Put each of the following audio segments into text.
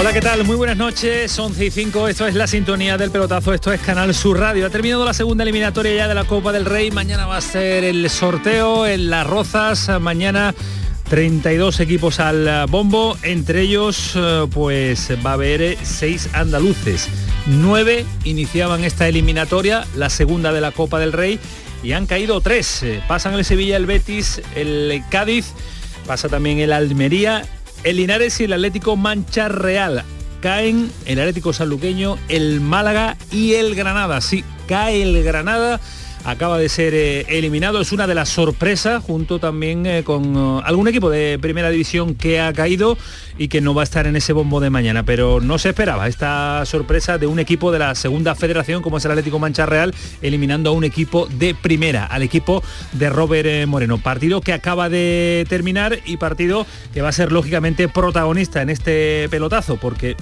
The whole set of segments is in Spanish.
Hola, ¿qué tal? Muy buenas noches, 11 y 5, esto es la sintonía del pelotazo, esto es Canal Sur Radio. Ha terminado la segunda eliminatoria ya de la Copa del Rey, mañana va a ser el sorteo en Las Rozas, mañana 32 equipos al bombo, entre ellos eh, pues va a haber 6 andaluces. 9 iniciaban esta eliminatoria, la segunda de la Copa del Rey, y han caído 3. Pasan el Sevilla, el Betis, el Cádiz, pasa también el Almería el Linares y el Atlético Mancha Real. Caen el Atlético Sanluqueño, el Málaga y el Granada. Sí, cae el Granada acaba de ser eh, eliminado. Es una de las sorpresas, junto también eh, con uh, algún equipo de primera división que ha caído y que no va a estar en ese bombo de mañana. Pero no se esperaba esta sorpresa de un equipo de la segunda federación, como es el Atlético Mancha Real, eliminando a un equipo de primera, al equipo de Robert eh, Moreno. Partido que acaba de terminar y partido que va a ser lógicamente protagonista en este pelotazo, porque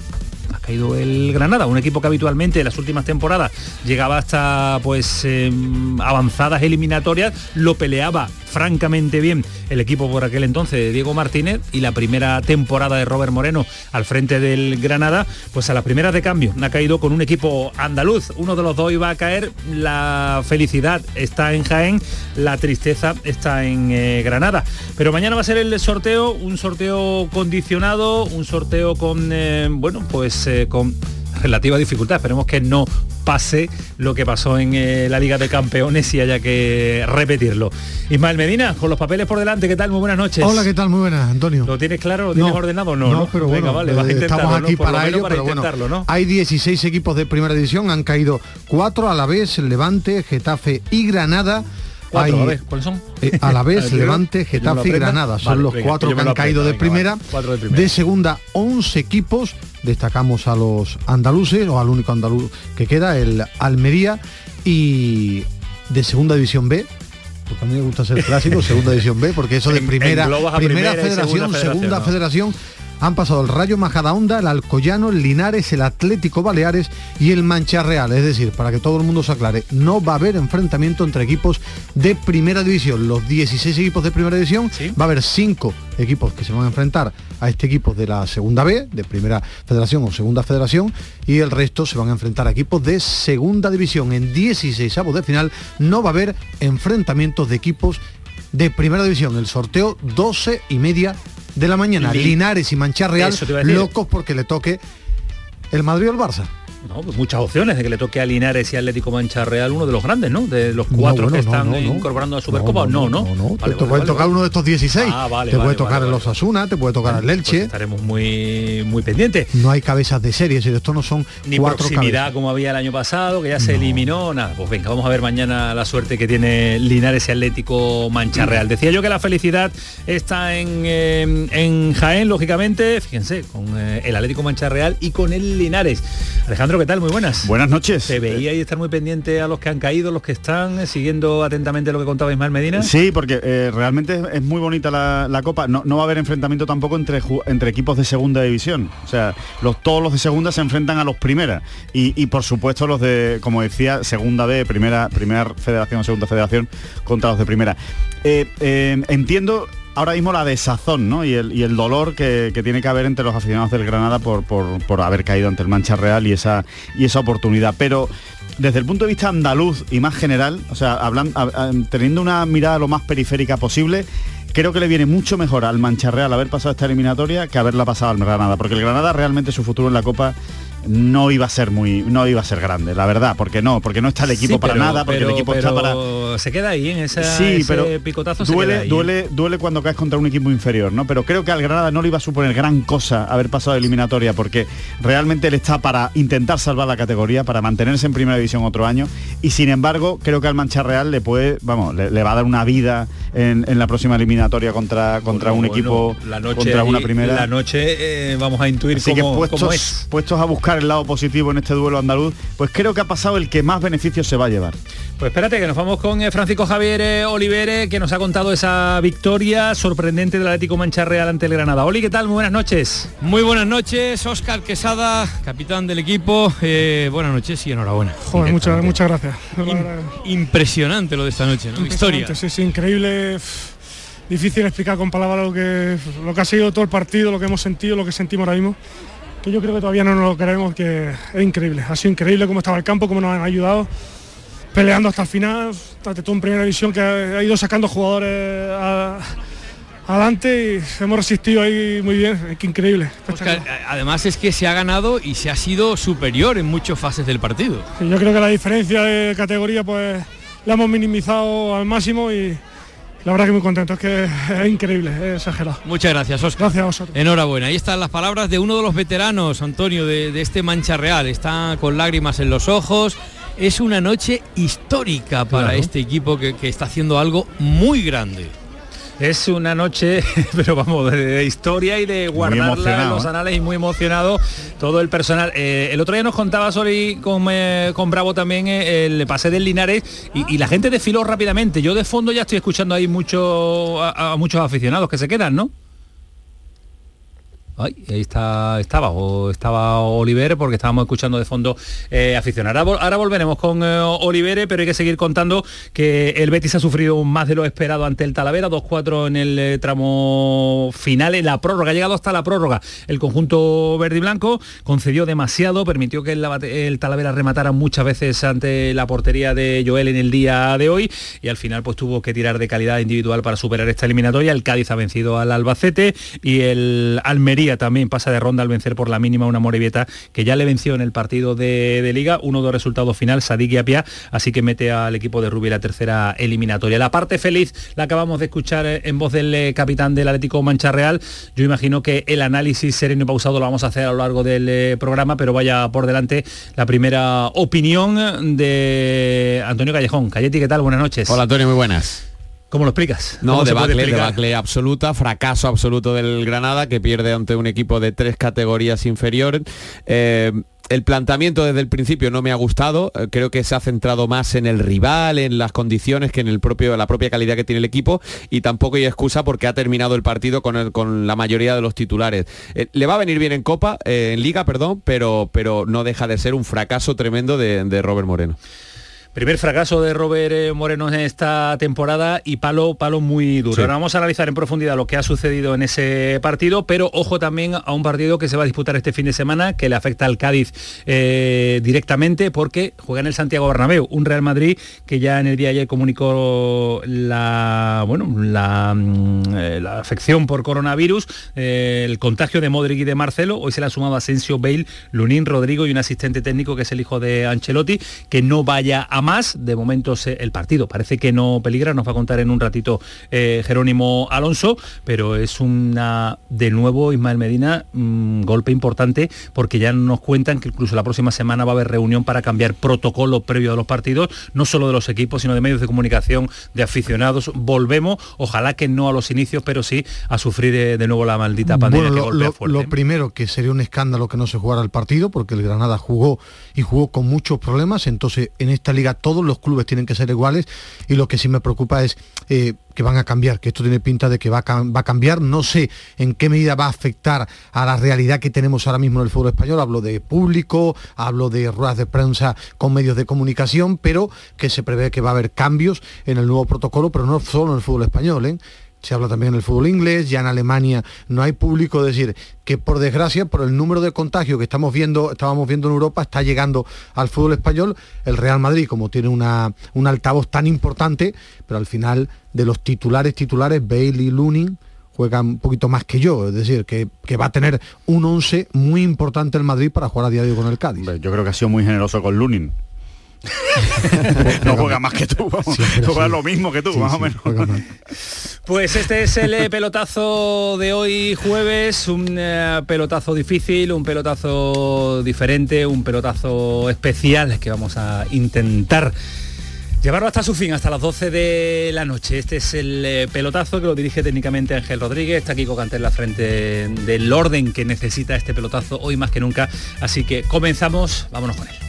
caído el Granada, un equipo que habitualmente en las últimas temporadas llegaba hasta pues em, avanzadas eliminatorias, lo peleaba francamente bien el equipo por aquel entonces de Diego Martínez y la primera temporada de Robert Moreno al frente del Granada, pues a las primeras de cambio ha caído con un equipo andaluz, uno de los dos iba a caer, la felicidad está en Jaén, la tristeza está en eh, Granada. Pero mañana va a ser el sorteo, un sorteo condicionado, un sorteo con, eh, bueno, pues eh, con relativa dificultad. Esperemos que no pase lo que pasó en eh, la Liga de Campeones y haya que repetirlo. Ismael Medina, con los papeles por delante, ¿qué tal? Muy buenas noches. Hola, ¿qué tal? Muy buenas, Antonio. ¿Lo tienes claro? ¿Lo tienes No, ordenado? No, no, pero Venga, bueno, vale, vas a eh, intentarlo, estamos ¿no? aquí lo para ello, para pero intentarlo, ¿no? hay 16 equipos de primera división, han caído 4 a la vez, Levante, Getafe y Granada. Cuatro, Hay, a ver, ¿cuáles son? eh, a la vez, Levante, Getafe y. Granada. Son Vale, los venga, cuatro que han caído de venga, primera. vale. Cuatro de primera. segunda, 11 equipos. Destacamos a los andaluces, o al único andaluz que queda, el Almería. Y de segunda división B, porque a mí me gusta ser clásico, segunda división B, porque eso de primera, primera, federación, segunda segunda federación. Han pasado el Rayo Majadahonda, el Alcoyano, el Linares, el Atlético Baleares y el Mancha Real. Es decir, para que todo el mundo se aclare, no va a haber enfrentamiento entre equipos de primera división. Los 16 equipos de primera división, Sí. va a haber 5 equipos que se van a enfrentar a este equipo de la segunda B, de primera federación o segunda federación, y el resto se van a enfrentar a equipos de segunda división. En 16 avos de final no va a haber enfrentamientos de equipos de primera división. El sorteo 12 y media de la mañana. Li- Linares y Mancha Real locos porque le toque el Madrid o el Barça. No, pues muchas opciones de que le toque a Linares y Atlético Mancha Real, uno de los grandes, ¿no? De los cuatro No, bueno, que están no, no. incorporando a Supercopa. No, no. No, no, Vale, te, vale, puede vale, tocar uno de estos 16. Ah, vale, te puede tocar el. Osasuna, te puede tocar el Pues Elche. estaremos muy, muy pendientes. No hay cabezas de serie, si esto no son Ni cuatro proximidad cabezas. como había el año pasado, que ya se eliminó, nada. Pues venga, vamos a ver mañana la suerte que tiene Linares y Atlético Mancha Real. Decía yo que la felicidad está en, eh, en Jaén, lógicamente, fíjense, con eh, el Atlético Mancha Real y con el Linares. Alejandro, ¿qué tal? Muy buenas. Buenas noches. Se veía y estar muy pendiente a los que han caído, los que están, eh, siguiendo atentamente lo que contaba Ismael Medina. Sí, porque eh, realmente es- muy bonita la, la Copa. No, no va a haber enfrentamiento tampoco entre, entre equipos de segunda división. O sea, los, todos los de segunda se enfrentan a los primera. Y, y, por supuesto los de, como decía, segunda B, primera, primera federación, segunda federación, contra los de primera. Eh, entiendo ahora mismo la desazón ¿no? y, el, y el dolor que, que tiene que haber entre los aficionados del Granada por, por- por haber caído ante el Mancha Real y esa, y esa oportunidad. Pero desde el punto de vista andaluz y más general, o sea, hablan- a- a- teniendo una mirada lo más periférica posible, creo que le viene mucho mejor al Mancha Real haber pasado esta eliminatoria que haberla pasado al Granada, porque el Granada realmente su futuro en la Copa no iba a ser muy no iba a ser grande la verdad porque no porque no está el equipo Sí, para pero- nada porque pero- el equipo está para se queda ahí en esa, Sí, ese pero picotazo se queda duele, ahí. ¿eh? duele, duele cuando caes contra un equipo inferior, ¿no? Pero creo que al Granada no le iba a suponer gran cosa haber pasado de eliminatoria, porque realmente él está para intentar salvar la categoría, para mantenerse en primera división otro año, y sin embargo, creo que al Mancha Real le puede, vamos, le, le va a dar una vida en, en la próxima eliminatoria contra, contra Bueno, un bueno, equipo la noche contra una primera. La noche eh, vamos a intuir Así cómo, que puestos, cómo es. puestos a buscar buscar el lado positivo en este duelo andaluz, pues creo que ha pasado el que más beneficios se va a llevar. Pues espérate, que nos vamos con eh, Francisco Javier eh, Olivere, que nos ha contado esa victoria sorprendente del Atlético Mancha Real ante el Granada. Oli, ¿qué tal? Muy buenas noches. Muy buenas noches, Oscar Quesada, capitán del equipo. Eh, buenas noches y enhorabuena. Joder, muchas, muchas gracias. impresionante lo de esta noche, ¿no? Historia. Sí, sí, increíble. Difícil explicar con palabras lo que, lo que ha sido todo el partido, lo que hemos sentido, lo que sentimos ahora mismo. Que yo creo que todavía no nos lo creemos, que es increíble. Ha sido increíble cómo estaba el campo, cómo nos han ayudado peleando hasta el final, hasta todo en primera división que ha ido sacando jugadores adelante y hemos resistido ahí muy bien, es que increíble. además es que se ha ganado y se ha sido superior en muchas fases del partido. yo creo que la diferencia de categoría pues la hemos minimizado al máximo y la verdad que muy contento, es que es increíble, es exagerado. Muchas gracias, Oscar. Gracias a vosotros. Enhorabuena. Ahí están las palabras de uno de los veteranos, Antonio, de, de este Mancha Real. Está con lágrimas en los ojos es una noche histórica para este equipo que, está haciendo algo muy grande. Es una noche, pero vamos, de, historia y de guardarla en los ¿eh? anales y muy emocionado todo el personal. Eh, el otro día nos contaba Sori con, eh, con Bravo también el pase del Linares y, la gente desfiló rápidamente. Yo de fondo ya estoy escuchando ahí mucho, a muchos aficionados que se quedan, ¿no? Ahí está, estaba, o estaba Oliver porque estábamos escuchando de fondo eh, aficionar. Ahora, volveremos con eh, Oliver, pero hay que seguir contando que el Betis ha sufrido más de lo esperado ante el Talavera, 2-4 en el eh, tramo final, en la prórroga, ha llegado hasta la prórroga. El conjunto verde y blanco concedió demasiado, permitió que el, Talavera rematara muchas veces ante la portería de Joel en el día de hoy y al final pues tuvo que tirar de calidad individual para superar esta eliminatoria. El Cádiz ha vencido al Albacete y el Almería también pasa de ronda al vencer por la mínima una Morevieta que ya le venció en el partido de, Liga, uno de resultados final, Sadik Apia, así que mete al equipo de Rubí la tercera eliminatoria. La parte feliz la acabamos de escuchar eh, en voz del eh, capitán del Atlético Mancha Real. Yo imagino que el análisis sereno y pausado lo vamos a hacer a lo largo del eh, programa, pero vaya por delante la primera opinión de Antonio Callejón. Cayeti, ¿qué tal? Buenas noches. Hola Antonio, muy buenas. ¿Cómo lo explicas? No, debacle, debacle absoluta, fracaso absoluto del Granada, que pierde ante un equipo de tres categorías inferiores. Eh, el planteamiento desde el principio no me ha gustado, eh, creo que se ha centrado más en el rival, en las condiciones que en el propio, la propia calidad que tiene el equipo y tampoco hay excusa porque ha terminado el partido con, con la mayoría de los titulares. Eh, le va a venir bien en Copa, en Liga, perdón, pero, pero no deja de ser un fracaso tremendo de Robert Moreno. Primer fracaso de Robert eh, Moreno en esta temporada y palo, palo muy duro. Ahora vamos a analizar en profundidad lo que ha sucedido en ese partido, pero ojo también a un partido que se va a disputar este fin de semana, que le afecta al Cádiz eh, directamente porque juega en el Santiago Bernabéu, un Real Madrid que ya en el día de ayer comunicó la, bueno, la, mm, eh, la afección por coronavirus, el contagio de Modric y de Marcelo. Hoy se le ha sumado Asensio, Bale, Lunín, Rodrigo y un asistente técnico que es el hijo de Ancelotti, que no vaya a más. De momento el partido parece que no peligra, nos va a contar en un ratito eh, Jerónimo Alonso, pero es una, de nuevo, Ismael Medina, un golpe importante porque ya nos cuentan que incluso la próxima semana va a haber reunión para cambiar protocolo previo a los partidos, no solo de los equipos, sino de medios de comunicación, de aficionados. Volvemos, ojalá que no a los inicios, pero sí a sufrir eh, de, nuevo la maldita pandemia lo, Lo primero que sería un escándalo que no se jugara el partido, porque el Granada jugó y jugó con muchos problemas, entonces en esta liga todos los clubes tienen que ser iguales y lo que sí me preocupa es eh, que van a cambiar, que esto tiene pinta de que va a, va a, cambiar. No sé en qué medida va a afectar a la realidad que tenemos ahora mismo en el fútbol español. Hablo de público, hablo de ruedas de prensa con medios de comunicación, pero que se prevé que va a haber cambios en el nuevo protocolo, pero no solo en el fútbol español. ¿eh? Se habla también en el fútbol inglés, ya en Alemania no hay público, es decir, que por desgracia, por el número de contagios que estamos viendo, estábamos viendo en Europa, está llegando al fútbol español, el Real Madrid, como tiene una, un altavoz tan importante, pero al final de los titulares titulares, Bailey Lunin juegan un poquito más que yo, es decir, que, que, va a tener un 11 muy importante el Madrid para jugar a diario con el Cádiz. Yo creo que ha sido muy generoso con Lunin. no juega más que tú, juega lo mismo que tú, más o menos. Pues este es el eh, pelotazo de hoy jueves, un eh, pelotazo difícil, un pelotazo diferente, un pelotazo especial que vamos a intentar Llevarlo hasta su fin, hasta las 12 de la noche. Este es el eh, pelotazo que lo dirige técnicamente Ángel Rodríguez. Está Kiko Canté en la frente del orden que necesita este pelotazo hoy más que nunca. Así que comenzamos, vámonos con él.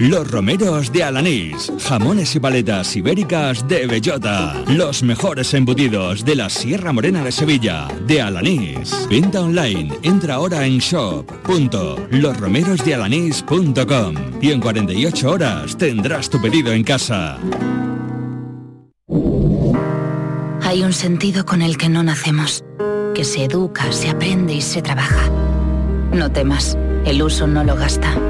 Los romeros de Alanís, jamones y paletas ibéricas de bellota, los mejores embutidos de la Sierra Morena de Sevilla, de Alanís. Venta online, entra ahora en shop.losromerosdealanís.com y en 48 horas tendrás tu pedido en casa. Hay un sentido con el que no nacemos, que se educa, se aprende y se trabaja. No temas, el uso no lo gasta.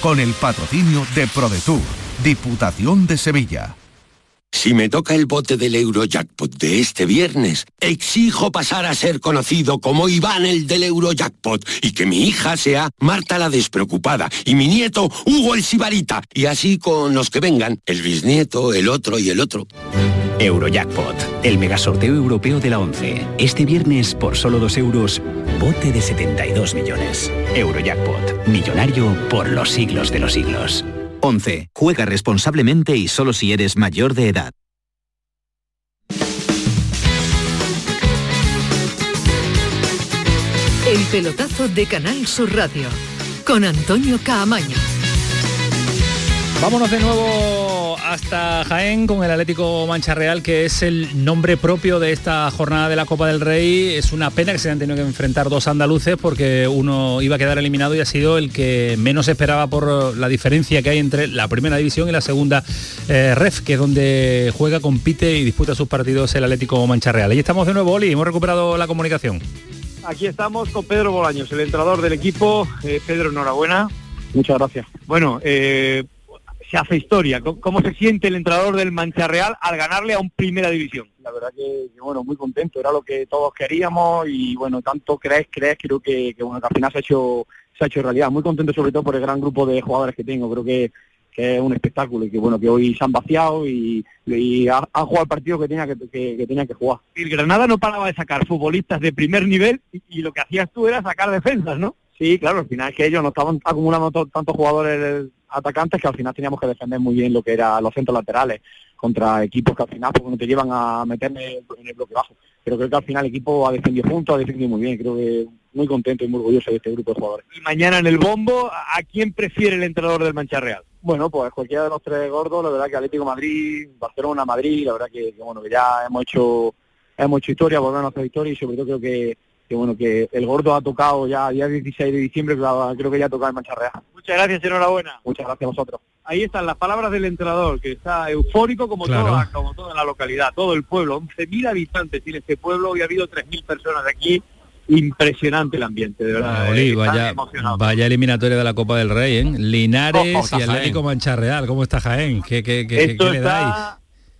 Con el patrocinio de ProDetour, Diputación de Sevilla. Si me toca el bote del Eurojackpot de este viernes, exijo pasar a ser conocido como Iván el del Eurojackpot y que mi hija sea Marta la despreocupada y mi nieto Hugo el Sibarita y así con los que vengan, el bisnieto, el otro y el otro. Eurojackpot, el megasorteo europeo de la 11. Este viernes por solo 2 euros, bote de 72 millones. Eurojackpot, millonario por los siglos de los siglos. 11. Juega responsablemente y solo si eres mayor de edad. El pelotazo de Canal Sur Radio con Antonio Caamaño. Vámonos de nuevo hasta Jaén con el Atlético Mancha Real, que es el nombre propio de esta jornada de la Copa del Rey. Es una pena que se hayan tenido que enfrentar dos andaluces porque uno iba a quedar eliminado y ha sido el que menos esperaba por la diferencia que hay entre la primera división y la segunda eh, REF, que es donde juega, compite y disputa sus partidos el Atlético Mancha Real. Y estamos de nuevo, Oli, hemos recuperado la comunicación. Aquí estamos con Pedro Bolaños, el entrenador del equipo. Eh, Pedro, enhorabuena. Muchas gracias. Bueno, eh, se hace historia. ¿Cómo, se siente el entrenador del Mancha Real al ganarle a un Primera División? La verdad que, que, bueno, muy contento, era lo que todos queríamos y bueno, tanto crees, crees, creo que, que bueno, que al final se ha hecho se ha hecho realidad. Muy contento sobre todo por el gran grupo de jugadores que tengo, creo que, que es un espectáculo y que bueno, que hoy se han vaciado y, y han ha jugado el partido que tenía que, que, que, tenía que jugar. El Granada no paraba de sacar futbolistas de primer nivel y, y lo que hacías tú era sacar defensas, ¿no? Sí, claro, al final es que ellos no estaban acumulando tantos jugadores atacantes que al final teníamos que defender muy bien lo que era los centros laterales contra equipos que al final porque no te llevan a meterme en el bloque bajo. Pero creo que al final el equipo ha defendido juntos, ha defendido muy bien, creo que muy contento y muy orgulloso de este grupo de jugadores. Y mañana en el bombo, ¿a quién prefiere el entrenador del Mancha Real? Bueno, pues cualquiera de los tres gordos, la verdad que Atlético Madrid, Barcelona, Madrid, la verdad que, que bueno, que ya hemos hecho hemos hecho historia, volvemos a hacer historia y sobre todo creo que que bueno, que el gordo ha tocado ya día 16 de diciembre, creo que ya ha tocado en Mancha Real. Muchas gracias, enhorabuena. Muchas gracias a vosotros. Ahí están las palabras del entrenador, que está eufórico como, claro. toda, como toda la localidad, todo el pueblo. 11.000 habitantes tiene este pueblo y ha habido 3.000 personas aquí. Impresionante el ambiente, de verdad. Ah, Oli, vaya, vaya, eliminatoria de la Copa del Rey, ¿eh? Linares oh, oh, y Atlético Mancha Real. ¿Cómo está Jaén? ¿Qué, qué, qué, Esto ¿qué le está... dais?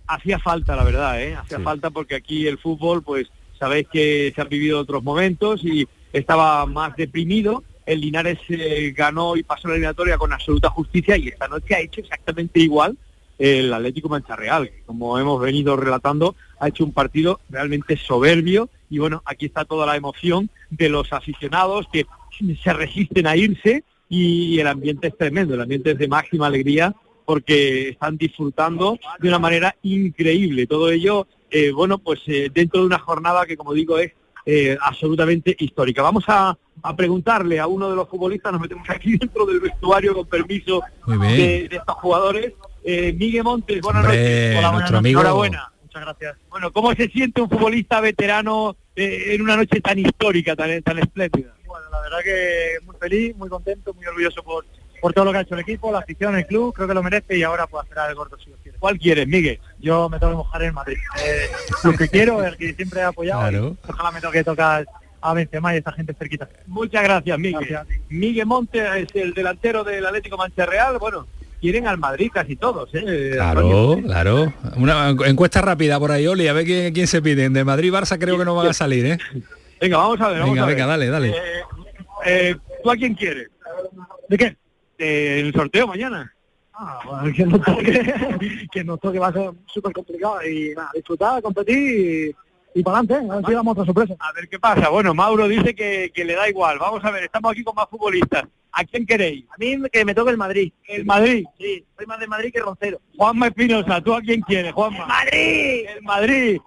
Hacía falta, la verdad, ¿eh? Hacía sí. falta porque aquí el fútbol, pues, sabéis que se han vivido otros momentos y estaba más deprimido. El Linares eh, ganó y pasó la eliminatoria con absoluta justicia y esta noche ha hecho exactamente igual el Atlético Mancha Real, que como hemos venido relatando, ha hecho un partido realmente soberbio y bueno, aquí está toda la emoción de los aficionados que se resisten a irse y el ambiente es tremendo, el ambiente es de máxima alegría porque están disfrutando de una manera increíble. Todo ello, eh, bueno, pues eh, dentro de una jornada que, como digo, es eh, absolutamente histórica. Vamos a, a preguntarle a uno de los futbolistas, nos metemos aquí dentro del vestuario con permiso de, de estos jugadores. Eh, Miguel Montes, buenas Hombre, noches. buenas nuestro noches. amigo. Enhorabuena. Muchas gracias. Bueno, ¿cómo se siente un futbolista veterano eh, en una noche tan histórica, tan, tan espléndida? Bueno, la verdad que muy feliz, muy contento, muy orgulloso por, por todo lo que ha hecho el equipo, la afición, el club, creo que lo merece y ahora pues esperar el quiere. ¿Cuál quieres, Miguel? Yo me tengo que mojar en Madrid. Eh, lo que quiero, el que siempre he apoyado, Claro. ojalá me toque tocar a Benzema y esta gente cerquita. Muchas gracias, Miguel. Miguel Montes es el delantero del Atlético Mancha Real. Bueno, quieren al Madrid casi todos, ¿eh? Claro, claro. Una encuesta rápida por ahí, Oli, a ver quién, quién se piden. De Madrid Barça creo que no van a salir, ¿eh? Venga, vamos a ver. Vamos Venga, a ver. venga, dale, dale. Eh, eh, ¿Tú a quién quieres? ¿De qué? el sorteo mañana. Ah, bueno, que no toque, que no toque va a ser súper complicado y nada, disfrutar, competir y, y para adelante, a ver si damos otra sorpresa. A ver qué pasa. Bueno, Mauro dice que, que le da igual. Vamos a ver, estamos aquí con más futbolistas. ¿A quién queréis? A mí que me toque el Madrid. El Madrid. Sí, soy más de Madrid que Roncero. Juanma Espinosa, ¿tú a quién quieres, Juanma? ¡Madrid! El Madrid.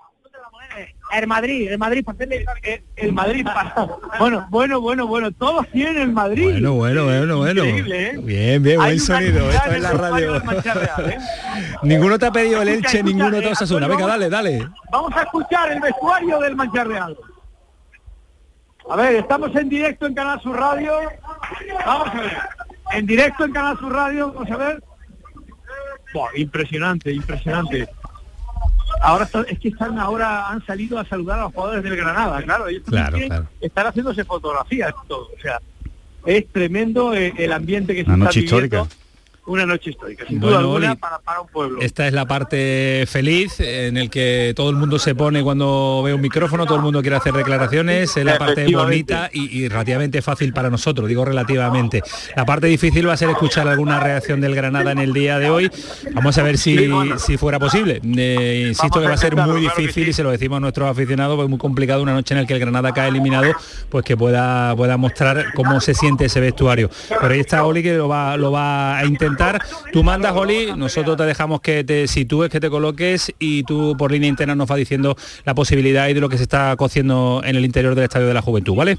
El Madrid, el Madrid para hacerle... El, el Madrid. para- Bueno, bueno, bueno, bueno. Todos tienen el Madrid. Bueno, bueno, bueno, bueno. Increíble, ¿eh? Bien, bien, buen sonido. Esto es la radio. Real, ¿eh? ninguno te ha pedido el Elche, escucha, ninguno te eh, Osasuna. Venga, dale, dale. Vamos a escuchar el vestuario del Mancha Real. A ver, estamos en directo en Canal Sur Radio. Vamos a ver. En directo en Canal Sur Radio, vamos a ver. Buah, impresionante, impresionante. Ahora es que están ahora han salido a saludar a los jugadores del Granada, claro. Ellos Claro, claro. Están haciéndose fotografías todo. O sea, es tremendo eh, el ambiente que se Una está noche viviendo. histórica. Una noche histórica, sin Bueno, duda alguna, Oli, para, para un pueblo. Esta es la parte feliz en el que todo el mundo se pone cuando ve un micrófono, todo el mundo quiere hacer declaraciones, es la parte bonita y, y relativamente fácil para nosotros, digo relativamente. La parte difícil va a ser escuchar alguna reacción del Granada en el día de hoy. Vamos a ver si, si fuera posible. Eh, insisto que va a ser muy difícil y se lo decimos a nuestros aficionados, pues muy complicado una noche en la que el Granada cae eliminado, pues que pueda, pueda mostrar cómo se siente ese vestuario. Pero ahí está Oli que lo va, lo va a intentar. Tú mandas, Oli, nosotros te dejamos que te sitúes, que te coloques y tú por línea interna nos va diciendo la posibilidad y de lo que se está cociendo en el interior del Estadio de la Juventud, ¿vale?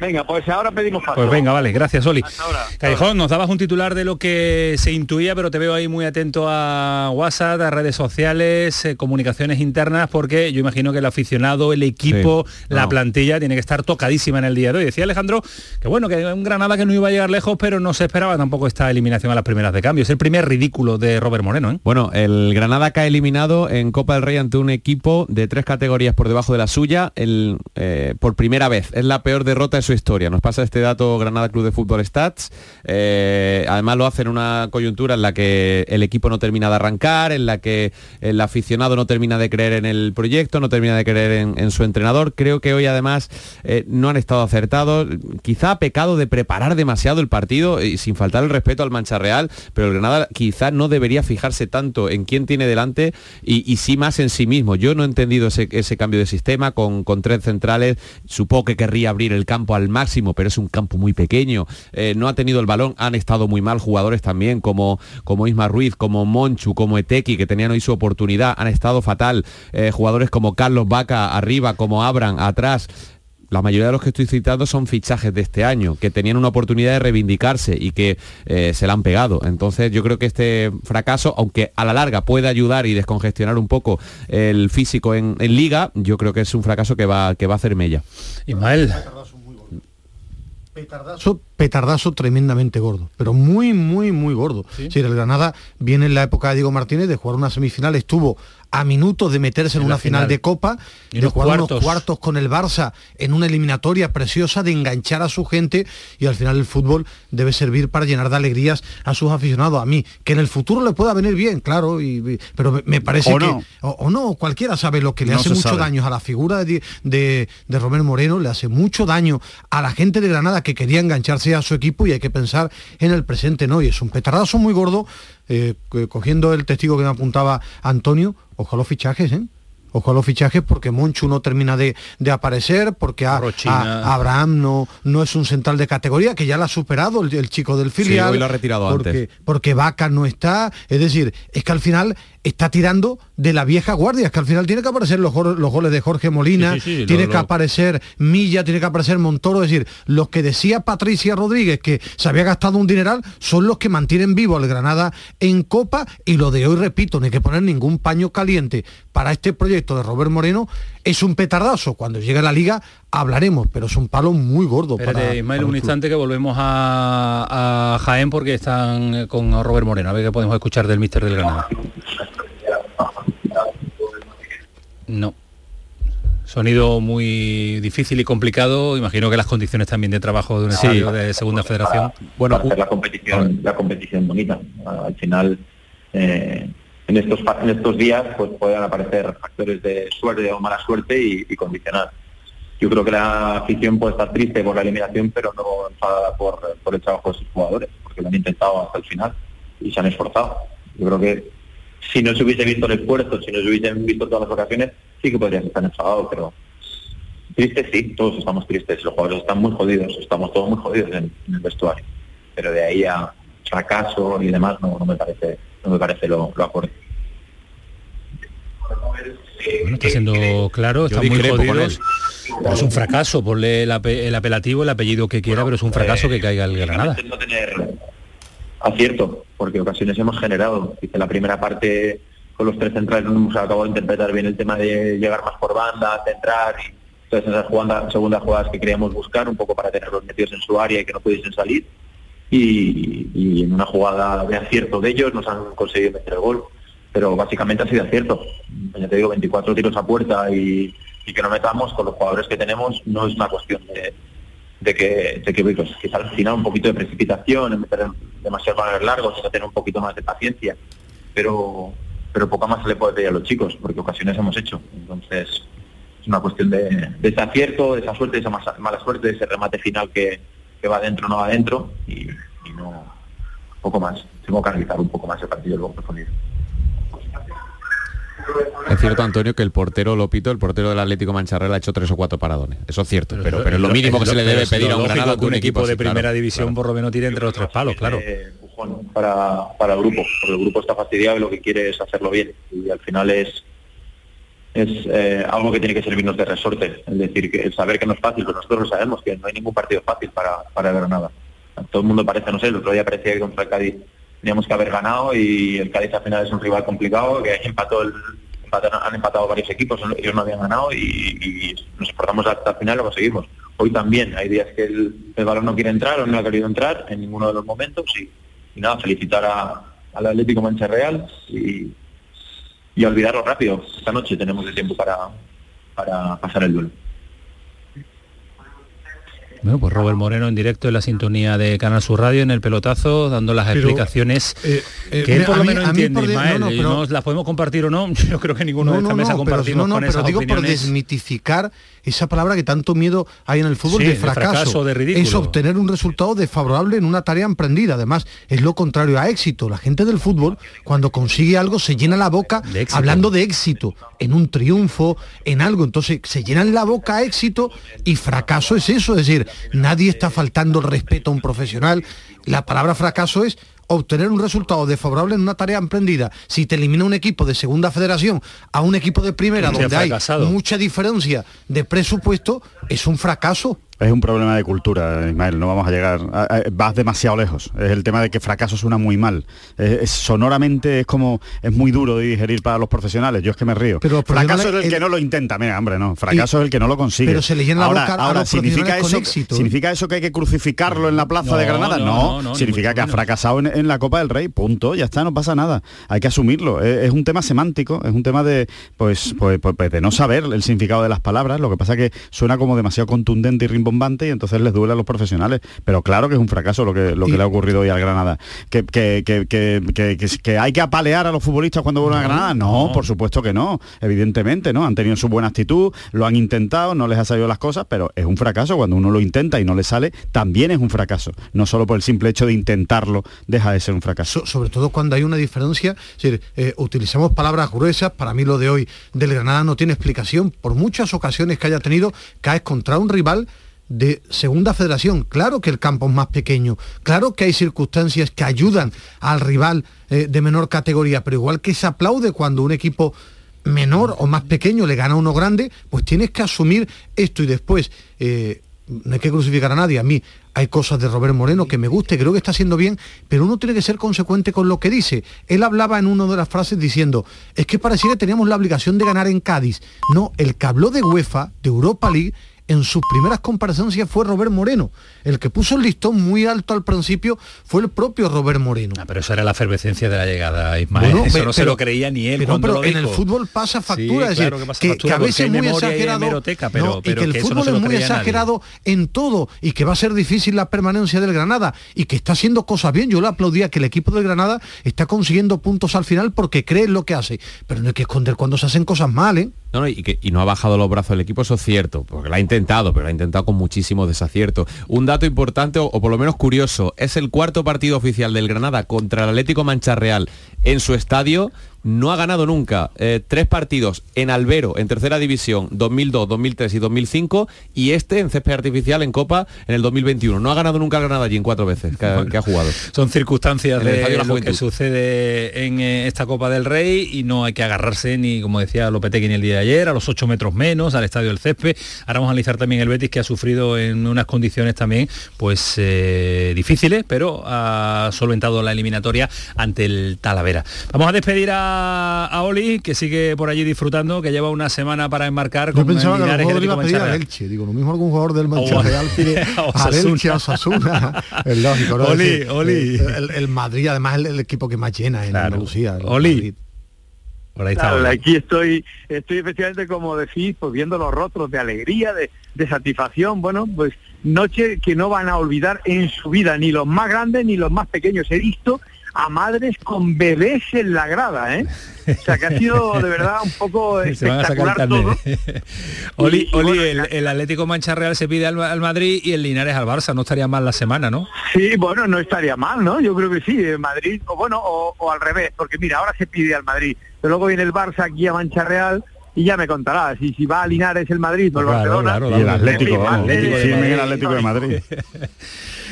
Venga, pues ahora pedimos paso. Pues venga, vale, gracias Oli. ahora. Callejón, nos dabas un titular de lo que se intuía, pero te veo ahí muy atento a WhatsApp, a redes sociales, eh, comunicaciones internas, porque yo imagino que el aficionado, el equipo, Sí, la no. plantilla tiene que estar tocadísima en el día de hoy. Decía Alejandro que bueno, que un Granada que no iba a llegar lejos, pero no se esperaba tampoco esta eliminación a las primeras de cambio. Es el primer ridículo de Robert Moreno, ¿eh? Bueno, el Granada cae eliminado en Copa del Rey ante un equipo de tres categorías por debajo de la suya el, eh, por primera vez. Es la peor derrota su historia. Nos pasa este dato Granada Club de Fútbol Stats. Eh, además lo hace en una coyuntura en la que el equipo no termina de arrancar, en la que el aficionado no termina de creer en el proyecto, no termina de creer en, en su entrenador. Creo que hoy además eh, no han estado acertados. Quizá ha pecado de preparar demasiado el partido y sin faltar el respeto al Mancha Real, pero el Granada quizá no debería fijarse tanto en quién tiene delante y, y sí más en sí mismo. Yo no he entendido ese, ese cambio de sistema con, con tres centrales. Supongo que querría abrir el campo al máximo, pero es un campo muy pequeño. Eh, no ha tenido el balón, han estado muy mal jugadores también, como, como Isma Ruiz, como Monchu, como Eteki, que tenían hoy su oportunidad, han estado fatal. Eh, jugadores como Carlos Vaca arriba, como Abran atrás la mayoría de los que estoy citando son fichajes de este año, que tenían una oportunidad de reivindicarse y que eh, se la han pegado. Entonces yo creo que este fracaso, aunque a la larga puede ayudar y descongestionar un poco el físico en, en liga, yo creo que es un fracaso que va, que va a hacer mella. Ismael. Petardazo, petardazo tremendamente gordo, pero muy, muy, muy gordo. Sí. Si el Granada viene en la época de Diego Martínez de jugar una semifinal, estuvo a minutos de meterse en, En una final. final. de Copa, Y de jugar cuartos. unos cuartos con el Barça en una eliminatoria preciosa, de enganchar a su gente y al final el fútbol debe servir para llenar de alegrías a sus aficionados. A mí, que en el futuro le pueda venir bien, claro, y, y- pero me, parece O que... no. O, o no, cualquiera sabe lo que le No hace mucho sabe. daño a la figura de, de, de Romero Moreno, le hace mucho daño a la gente de Granada que quería engancharse a su equipo y hay que pensar en el presente, ¿no? Y es un petardazo muy gordo, eh, co- cogiendo el testigo que me apuntaba Antonio, ojalá los fichajes, ¿eh? ojo a los fichajes porque Monchu no termina de, de aparecer, porque a, a- Abraham no, no es un central de categoría, que ya la ha superado el, el chico del filial. hoy lo ha retirado porque, antes. Porque Vaca no está. Es decir, es que al final está tirando de la vieja guardia, es que al final tiene que aparecer los, gol- los goles de Jorge Molina, Sí, sí, sí, lo- tiene que lo- aparecer Milla, tiene que aparecer Montoro, es decir, los que decía Patricia Rodríguez que se había gastado un dineral son los que mantienen vivo al Granada en Copa y lo de hoy, repito, no hay que poner ningún paño caliente para este proyecto de Robert Moreno, es un petardazo, cuando llegue a la liga hablaremos, pero es un palo muy gordo. Espérate, para- Ismael, para un instante que volvemos a, a Jaén porque están eh, con Robert Moreno. A ver qué podemos escuchar del míster del Granada. No. Sonido muy difícil y complicado. Imagino que las condiciones también de trabajo de un Sí. estadio de segunda federación. bueno, hacer la competición, la competición bonita. Al final, eh, en estos en estos días, pues pueden aparecer factores de suerte o mala suerte y, y condicionar. Yo creo que la afición puede estar triste por la eliminación, pero no enfadada por, por el trabajo de sus jugadores, porque lo han intentado hasta el final y se han esforzado. Yo creo que si no se hubiese visto el esfuerzo, si no se hubiesen visto todas las ocasiones, sí que podrías estar enfadado, pero tristes sí, todos estamos tristes, los jugadores están muy jodidos, estamos todos muy jodidos en, en el vestuario. Pero de ahí a fracaso y demás no, no me parece, no me parece lo, lo acorde. Bueno, está siendo claro, están muy jodidos. Pero es un fracaso, ponle el, ape- el apelativo, el apellido que quiera, pero es un fracaso que caiga el Granada. no tener acierto, porque ocasiones hemos generado. Dice la primera parte con los tres centrales no hemos acabado de interpretar bien el tema de llegar más por banda, centrar todas esas jugadas, segundas jugadas que queríamos buscar un poco para tenerlos metidos en su área y que no pudiesen salir. Y, en una jugada de acierto de ellos nos han conseguido meter el gol. Pero básicamente ha sido acierto. Ya te digo, 24 tiros a puerta y que no metamos con los jugadores que tenemos no es una cuestión de, de que, de que pues, quizá al final un poquito de precipitación, en meter demasiados balones largos, sino tener un poquito más de paciencia, pero pero poco más se le puede pedir a los chicos, porque ocasiones hemos hecho. Entonces, es una cuestión de, de ese acierto, de esa suerte, de esa mala suerte, de ese remate final que, que va adentro no va adentro, y, y no poco más. Tengo que analizar un poco más el partido luego profundido. Es cierto, Antonio, que el portero Lopito, el portero del Atlético Mancharrel, ha hecho tres o cuatro paradones. Eso es cierto, pero, pero, es lo mínimo que se le debe pedir a un Granada que un equipo de primera claro, división claro. por lo menos tire entre los tres palos, claro. empujón para, para el grupo, porque el grupo está fastidiado y lo que quiere es hacerlo bien. Y al final es es eh, algo que tiene que servirnos de resorte, es decir, que el saber que no es fácil, pero nosotros lo sabemos, que no hay ningún partido fácil para, para Granada. Todo el mundo parece, no sé, el otro día parecía que contra el Cádiz teníamos que haber ganado y el Cádiz al final es un rival complicado, que empató el, empataron- han empatado varios equipos, ellos no habían ganado y, nos esforzamos hasta el final y lo conseguimos. Hoy también hay días que el, balón no quiere entrar o no ha querido entrar en ninguno de los momentos y, y nada, felicitar a- al Atlético Mancha Real y, y olvidarlo rápido. Esta noche tenemos el tiempo para, para pasar el duelo. Bueno, pues Robert Moreno en directo en la sintonía de Canal Sur Radio en el pelotazo, dando las Pero, explicaciones eh, eh, que él por lo menos mí entiende, por de- Ismael. no, no, pero- no las podemos compartir o no, yo creo que ninguno de esta mesa pero, compartimos no, no, con pero esas digo por opiniones. desmitificar esa palabra que tanto miedo hay en el fútbol Sí, de de fracaso. de ridículo. Es obtener un resultado desfavorable en una tarea emprendida. Además, es lo contrario a éxito. La gente del fútbol, cuando consigue algo, se llena la boca hablando de éxito, en un triunfo, en algo. Entonces, se llenan la boca a éxito y fracaso es eso. Es decir, nadie está faltando el respeto a un profesional. La palabra fracaso es obtener un resultado desfavorable en una tarea emprendida. Si te elimina un equipo de segunda federación a un equipo de primera donde hay mucha diferencia de presupuesto, es un fracaso. Es un problema de cultura, Ismael, no vamos a llegar, a- a- vas demasiado lejos. Es el tema de que fracaso suena muy mal. Es- es- sonoramente es como, es muy duro de digerir para los profesionales, yo es que me río. Pero fracaso es el que no lo intenta, mira, hombre, no, fracaso Y- es el que no lo consigue. pero se le llena la ahora, boca a ahora, los ¿significa eso, con éxito, ¿eh? ¿significa eso que hay que crucificarlo en la plaza de Granada? no, No, no, no, ni significa que ha fracasado en, en la Copa del Rey, punto, ya está, no pasa nada. Hay que asumirlo. Es, es un tema semántico, es un tema de, pues, pues, pues, de no saber el significado de las palabras, lo que pasa que suena como demasiado contundente y rimbombante y entonces les duele a los profesionales. Pero claro que es un fracaso lo que, lo que le ha ocurrido hoy al Granada. ¿Que, que, que, hay que apalear a los futbolistas cuando vuelven a Granada? No, por supuesto que no, evidentemente, ¿no? Han tenido su buena actitud, lo han intentado, no les ha salido las cosas, pero es un fracaso. Cuando uno lo intenta y no le sale, también es un fracaso. No solo por el simple hecho de intentarlo, deja de ser un fracaso. sobre todo cuando hay una diferencia, eh, utilizamos palabras gruesas, para mí lo de hoy del Granada no tiene explicación, por muchas ocasiones que haya tenido, caes contra un rival de segunda federación. Claro que el campo es más pequeño, claro que hay circunstancias que ayudan al rival eh, de menor categoría, pero igual que se aplaude cuando un equipo menor o más pequeño le gana a uno grande, pues tienes que asumir esto y después. Eh, no hay que crucificar a nadie. A mí hay cosas de Robert Moreno que me guste, creo que está haciendo bien, pero uno tiene que ser consecuente con lo que dice. Él hablaba en una de las frases diciendo, es que parecía que teníamos la obligación de ganar en Cádiz. No, el que habló de UEFA, de Europa League, en sus primeras comparecencias fue Robert Moreno. El que puso el listón muy alto al principio fue el propio Robert Moreno. Ah, pero eso era la efervescencia de la llegada, Ismael. eso no se lo creía ni él. Pero, en el fútbol pasa factura, es decir, que, a veces es muy exagerado. y, que el fútbol es muy exagerado en todo y que va a ser difícil la permanencia del Granada y que está haciendo cosas bien. Yo le aplaudía que el equipo del Granada está consiguiendo puntos al final porque cree en lo que hace. Pero no hay que esconder cuando se hacen cosas mal, ¿eh? Y, no ha bajado los brazos el equipo, eso es cierto, porque la intentado, pero lo ha intentado con muchísimos desaciertos. Un dato importante, o, por lo menos curioso, es el cuarto partido oficial del Granada contra el Atlético Mancha Real en su estadio no ha ganado nunca eh, tres partidos en Albero, en tercera división, 2002, 2003 y 2005, y este en césped artificial en Copa en el 2021. No ha ganado nunca el Granada allí en cuatro veces que, ha, jugado. Son circunstancias de, lo que sucede en eh, esta Copa del Rey y no hay que agarrarse ni, como decía Lopetegui el día de ayer, a los ocho metros menos, al estadio del césped. Ahora vamos a analizar también el Betis que ha sufrido en unas condiciones también pues eh, difíciles, pero ha solventado la eliminatoria ante el Talavera. Vamos a despedir a a, Oli, que sigue por allí disfrutando, que lleva una semana para enmarcar Yo pensaba que el iba a pedir a Elche, digo, lo mismo algún jugador del Mancha Real pide a Elche, a Osasuna, es lógico, ¿no? Oli, Oli. El, Madrid, además, el, el, equipo que más llena en Andalucía. Oli. Por ahí está, aquí estoy, estoy efectivamente como decís, pues viendo los rostros de alegría, de, de, satisfacción, bueno, pues noche que no van a olvidar en su vida, ni los más grandes ni los más pequeños. He visto a madres con bebés en la grada, ¿eh? O sea, que ha sido de verdad un poco espectacular todo. Oli, el, Atlético Mancha Real se pide al, Madrid y el Linares al Barça, no estaría mal la semana, ¿no? Sí, bueno, no estaría mal, ¿no? Yo creo que sí, Madrid, o bueno, o, al revés, porque mira, ahora se pide al Madrid, pero luego viene el Barça aquí a Mancha Real y ya me contarás. Y si va a Linares el Madrid o el Barcelona. y el Atlético, el Atlético de Madrid.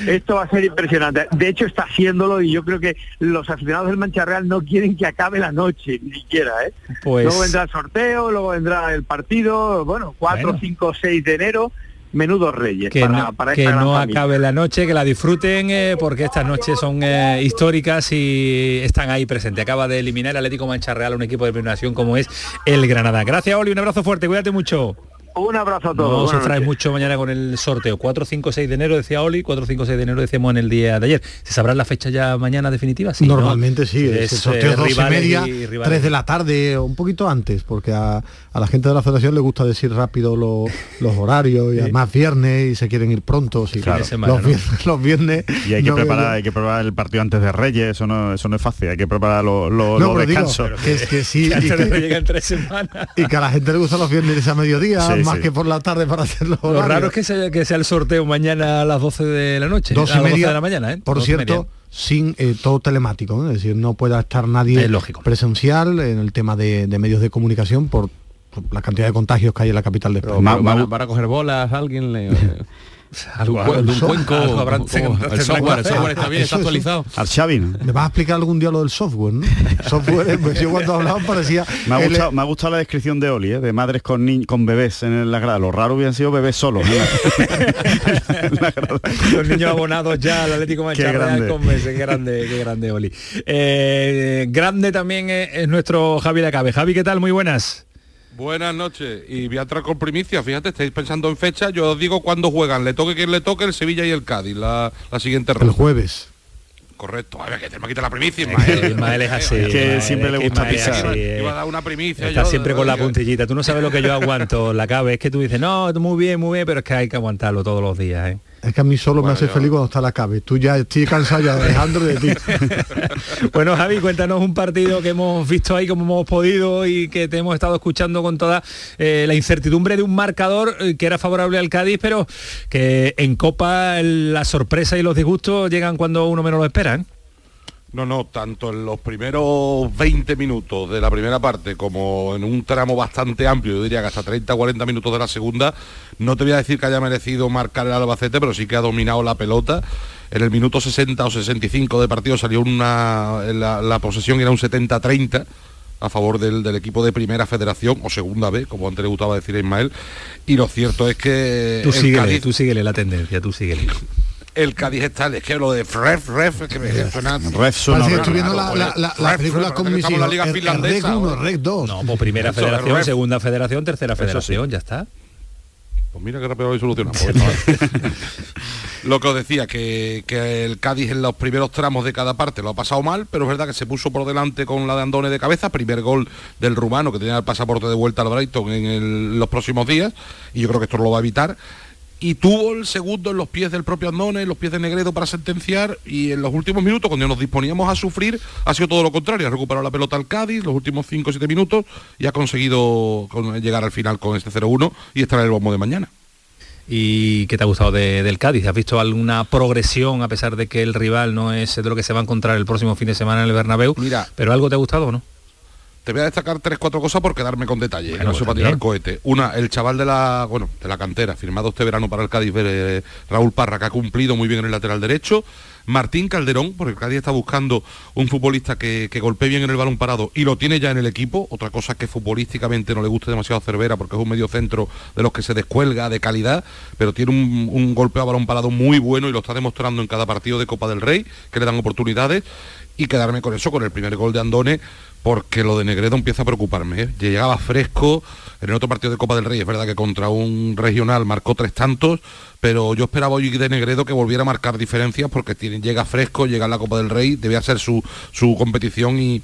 Esto va a ser impresionante. De hecho está haciéndolo y yo creo que los aficionados del Mancha Real no quieren que acabe la noche, ni siquiera. ¿eh? Pues... Luego vendrá el sorteo, luego vendrá el partido, bueno, 4, 5, 6 de enero menudos reyes que no, que no acabe la noche que la disfruten eh, porque estas noches son eh, históricas y están ahí presentes acaba de eliminar el Atlético Mancha Real un equipo de premiación como es el Granada gracias Oli un abrazo fuerte cuídate mucho un abrazo a todos. No se trae mucho mañana con el sorteo. 4, 5, 6 de enero decía Oli, 4, 5, 6 de enero decíamos en el día de ayer. ¿Se sabrá la fecha ya mañana definitiva? Sí, Normalmente sí, es el sorteo eh, y media, 3 de la tarde, un poquito antes, porque a, la gente de la federación le gusta decir rápido los horarios y además viernes y se quieren ir pronto. Sí, claro. los, viernes, Y hay que, preparar, hay que preparar el partido antes de Reyes, eso no, eso no es fácil, hay que preparar los lo, descansos. que, sí, y que, tres semanas. y que a la gente le gustan los viernes a mediodía, más que por la tarde para hacerlo. Lo raro es que sea, que sea el sorteo mañana a las 12 de la noche. Dos y media de la mañana, ¿eh? Por cierto, sin eh, todo telemático, es decir, no pueda estar nadie presencial en el tema de, medios de comunicación por, la cantidad de contagios que hay en la capital de España. ¿Van, a coger bolas alguien? Le, algo, un cuenco, el software, el software está bien, está actualizado. Al Xavi, ¿Me vas a explicar algún día lo del software, ¿no? software, pues yo cuando hablaba parecía... Me ha, gustado, me ha gustado la descripción de Oli, ¿eh? de madres con con bebés en la grada. Lo raro hubieran sido bebés solos. Los niños abonados ya al Atlético Mancha con meses. Qué grande, qué grande Oli. Eh, grande también es, nuestro Javi de Acabe. Javi, ¿qué tal? Muy buenas. Buenas noches y voy a entrar con primicia, fíjate, estáis pensando en fecha, yo os digo cuándo juegan, le toque quien le toque el Sevilla y el Cádiz, la, siguiente ronda. El jueves. correcto. A ver, que tenemos que quitar la primicia, Ismael. Ismael es así. Es que siempre le gusta pisar. así, Iba eh. a dar una primicia. Está yo, siempre con la puntillita. Tú no sabes lo que yo aguanto, la cabe. Es que tú dices, no, muy bien, muy bien, pero es que hay que aguantarlo todos los días, ¿eh? Es que a mí solo me hace feliz cuando está la cabe. Tú ya estoy cansado ya Alejandro de ti. Bueno, Javi, cuéntanos un partido que hemos visto ahí como hemos podido y que te hemos estado escuchando con toda eh, la incertidumbre de un marcador eh, que era favorable al Cádiz, pero que en Copa la sorpresa y los disgustos llegan cuando uno menos lo espera. ¿eh? No, no, tanto en los primeros 20 minutos de la primera parte como en un tramo bastante amplio, yo diría que hasta 30 40 minutos de la segunda, no te voy a decir que haya merecido marcar el Albacete, pero sí que ha dominado la pelota. En el minuto 60 o 65 de partido salió una la, la posesión era un 70-30 a favor del, del equipo de primera federación o segunda B, como antes le gustaba decir a Ismael. Y lo cierto es que Tú el síguele, Cádiz- tú síguele la tendencia, tú síguele. El Cádiz está, es que lo de ref, ref, que me suena... Ref que estoy viendo la, la, la, la película con mis hijos. liga finlandesa Rec 1, ahora. Rec 2. No, pues primera Eso, federación, ref. segunda federación, tercera Eso sí. federación, ya está. Pues mira que rápido lo solucionamos. lo que os decía, que, que el Cádiz en los primeros tramos de cada parte lo ha pasado mal, pero es verdad que se puso por delante con la de Andone de cabeza, primer gol del rumano que tenía el pasaporte de vuelta al Brighton en el- los próximos días, y yo creo que esto lo va a evitar. Y tuvo el segundo en los pies del propio Andone, en los pies de Negredo para sentenciar, y en los últimos minutos, cuando nos disponíamos a sufrir, ha sido todo lo contrario. Ha recuperado la pelota al Cádiz, los últimos 5 o 7 minutos, y ha conseguido con- llegar al final con este 0-1 y estar en el bombo de mañana. ¿Y qué te ha gustado de- del Cádiz? ¿Has visto alguna progresión a pesar de que el rival no es de lo que se va a encontrar el próximo fin de semana en el Bernabéu? Mira. ¿Pero algo te ha gustado o no? Te voy a destacar tres, cuatro cosas por quedarme con detalle, Bueno, no pues sé para tirar cohete. Una, el chaval de la, bueno, de la cantera, firmado este verano para el Cádiz, eh, Raúl Parra, que ha cumplido muy bien en el lateral derecho. Martín Calderón, porque el Cádiz está buscando un futbolista que, que golpee bien en el balón parado y lo tiene ya en el equipo. Otra cosa es que futbolísticamente no le guste demasiado a Cervera porque es un medio centro de los que se descuelga de calidad, pero tiene un, un golpeo a balón parado muy bueno y lo está demostrando en cada partido de Copa del Rey, que le dan oportunidades. Y quedarme con eso, con el primer gol de Andone, porque lo de Negredo empieza a preocuparme. ¿eh? Llegaba fresco, en el otro partido de Copa del Rey es verdad que contra un regional marcó tres tantos, pero yo esperaba hoy de Negredo que volviera a marcar diferencias porque tiene, llega fresco, llega en la Copa del Rey, debía ser su, su competición y,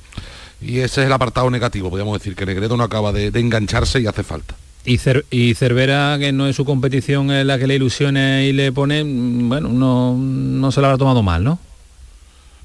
y ese es el apartado negativo, podríamos decir, que Negredo no acaba de, engancharse y hace falta. Y, Cer- y Cervera, que no es su competición en la que le ilusione y le pone, mm, bueno, no, no se lo habrá tomado mal, ¿no?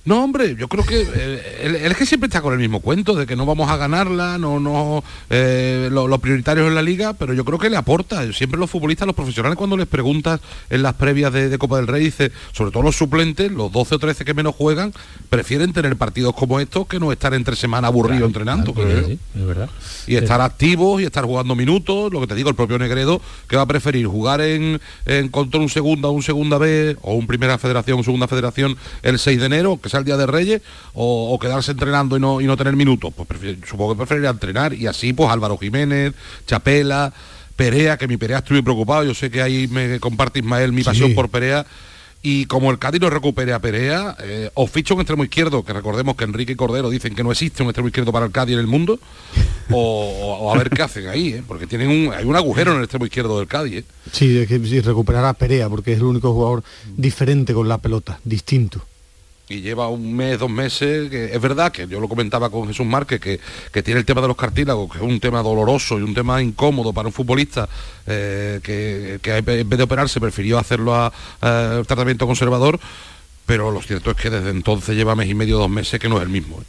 No, hombre, yo creo que eh, es que siempre está con el mismo cuento de que no vamos a ganarla, no, no, eh, lo, lo prioritario es la liga, pero yo creo que le aporta. Siempre los futbolistas, los profesionales, cuando les preguntas en las previas de, de Copa del Rey, dice, sobre todo los suplentes, los 12 o 13 que menos juegan, prefieren tener partidos como estos que no estar entre semana aburrido entrenando. creo yo. Sí, es verdad. y estar activos y estar jugando minutos, lo que te digo, el propio Negredo, que va a preferir jugar en, en contra un segunda, un segunda B o un primera federación, un segunda federación el 6 de enero, que sea el día de Reyes, o, o quedarse entrenando y no, y no tener minutos. Pues supongo que preferiría entrenar y así pues Álvaro Jiménez, Chapela, Perea, que mi Perea estoy preocupado, yo sé que ahí me comparte Ismael mi pasión Sí. por Perea. Y como el Cádiz no recupere a Perea, eh, o ficha un extremo izquierdo, que recordemos que Enrique y Cordero dicen que no existe un extremo izquierdo para el Cádiz en el mundo, o, a ver qué hacen ahí, ¿eh? porque tienen un, hay un agujero en el extremo izquierdo del Cádiz. ¿eh? Sí, es que sí, recuperar a Perea, porque es el único jugador diferente con la pelota, distinto. Y lleva un mes, dos meses, que es verdad que yo lo comentaba con Jesús Márquez, que, que tiene el tema de los cartílagos, que es un tema doloroso y un tema incómodo para un futbolista, eh, que, que en vez de operarse prefirió hacerlo a, a tratamiento conservador, pero lo cierto es que desde entonces lleva mes y medio, dos meses, que no es el mismo. ¿eh?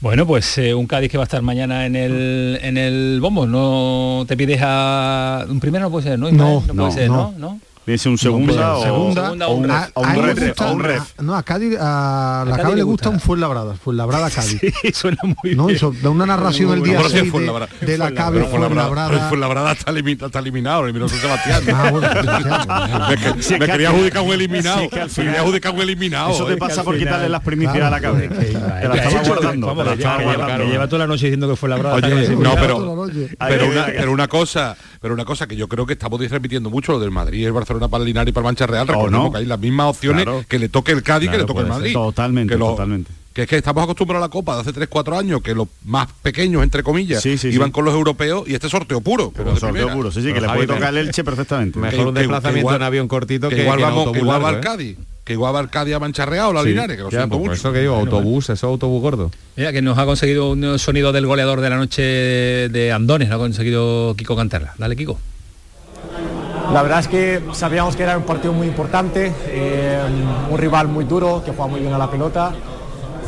Bueno, pues eh, un Cádiz que va a estar mañana en el en el bombo. No te pides a un primero no puede ser, ¿no? No, puede no, ser, no. ¿no? Dice un segunda, o, segunda, segunda o un, a- un ref, gusta- o un ref. a- no, a Cádiz, a, la Cádiz Cádiz le gusta un Fuenlabrada, Fuenlabrada Cádiz. Sí, suena muy No, bien. una narración el día Bueno, sí, 6 Fuenlabrada. de, de la Pero Cádiz Fuenlabrada. Fuenlabrada está, limi- está eliminado, eliminó San Sebastián. Ah, bueno, me Si quería adjudicar un eliminado. si me quería adjudicar un eliminado. Eso te ¿eh? pasa por quitarle las primicias a la Te estaba guardando. estaba lleva- toda la noche diciendo que fue. Oye, no, pero, pero, pero una cosa, pero una cosa que yo creo que estamos repitiendo mucho lo del Madrid, el Barcelona para el Linares y para el Mancha Real. Recordemos no. que hay las mismas opciones Claro. que le toque el Cádiz que le toque el. Madrid. Totalmente, que lo- totalmente. Que es que estamos acostumbrados a la Copa de hace 3-4 años, que los más pequeños, entre comillas, Sí, sí, iban sí. con los europeos y este sorteo puro. Pero de Sorteo primera. puro, sí, sí, que le puede tocar el Elche perfectamente. Mejor Que- un desplazamiento que igual- en avión cortito que, Que igual vamos, que autobús igual va al ¿eh? Que igual va Arcadia Mancharreado, la Sí, Linares, que lo ya, siento pues por mucho. eso que digo, autobús, eso autobús gordo. Mira, que nos ha conseguido un sonido del goleador de la noche de Andones, lo ha conseguido Kiko Canterla. Dale, Kiko. La verdad es que sabíamos que era un partido muy importante, eh, un rival muy duro, que juega muy bien a la pelota.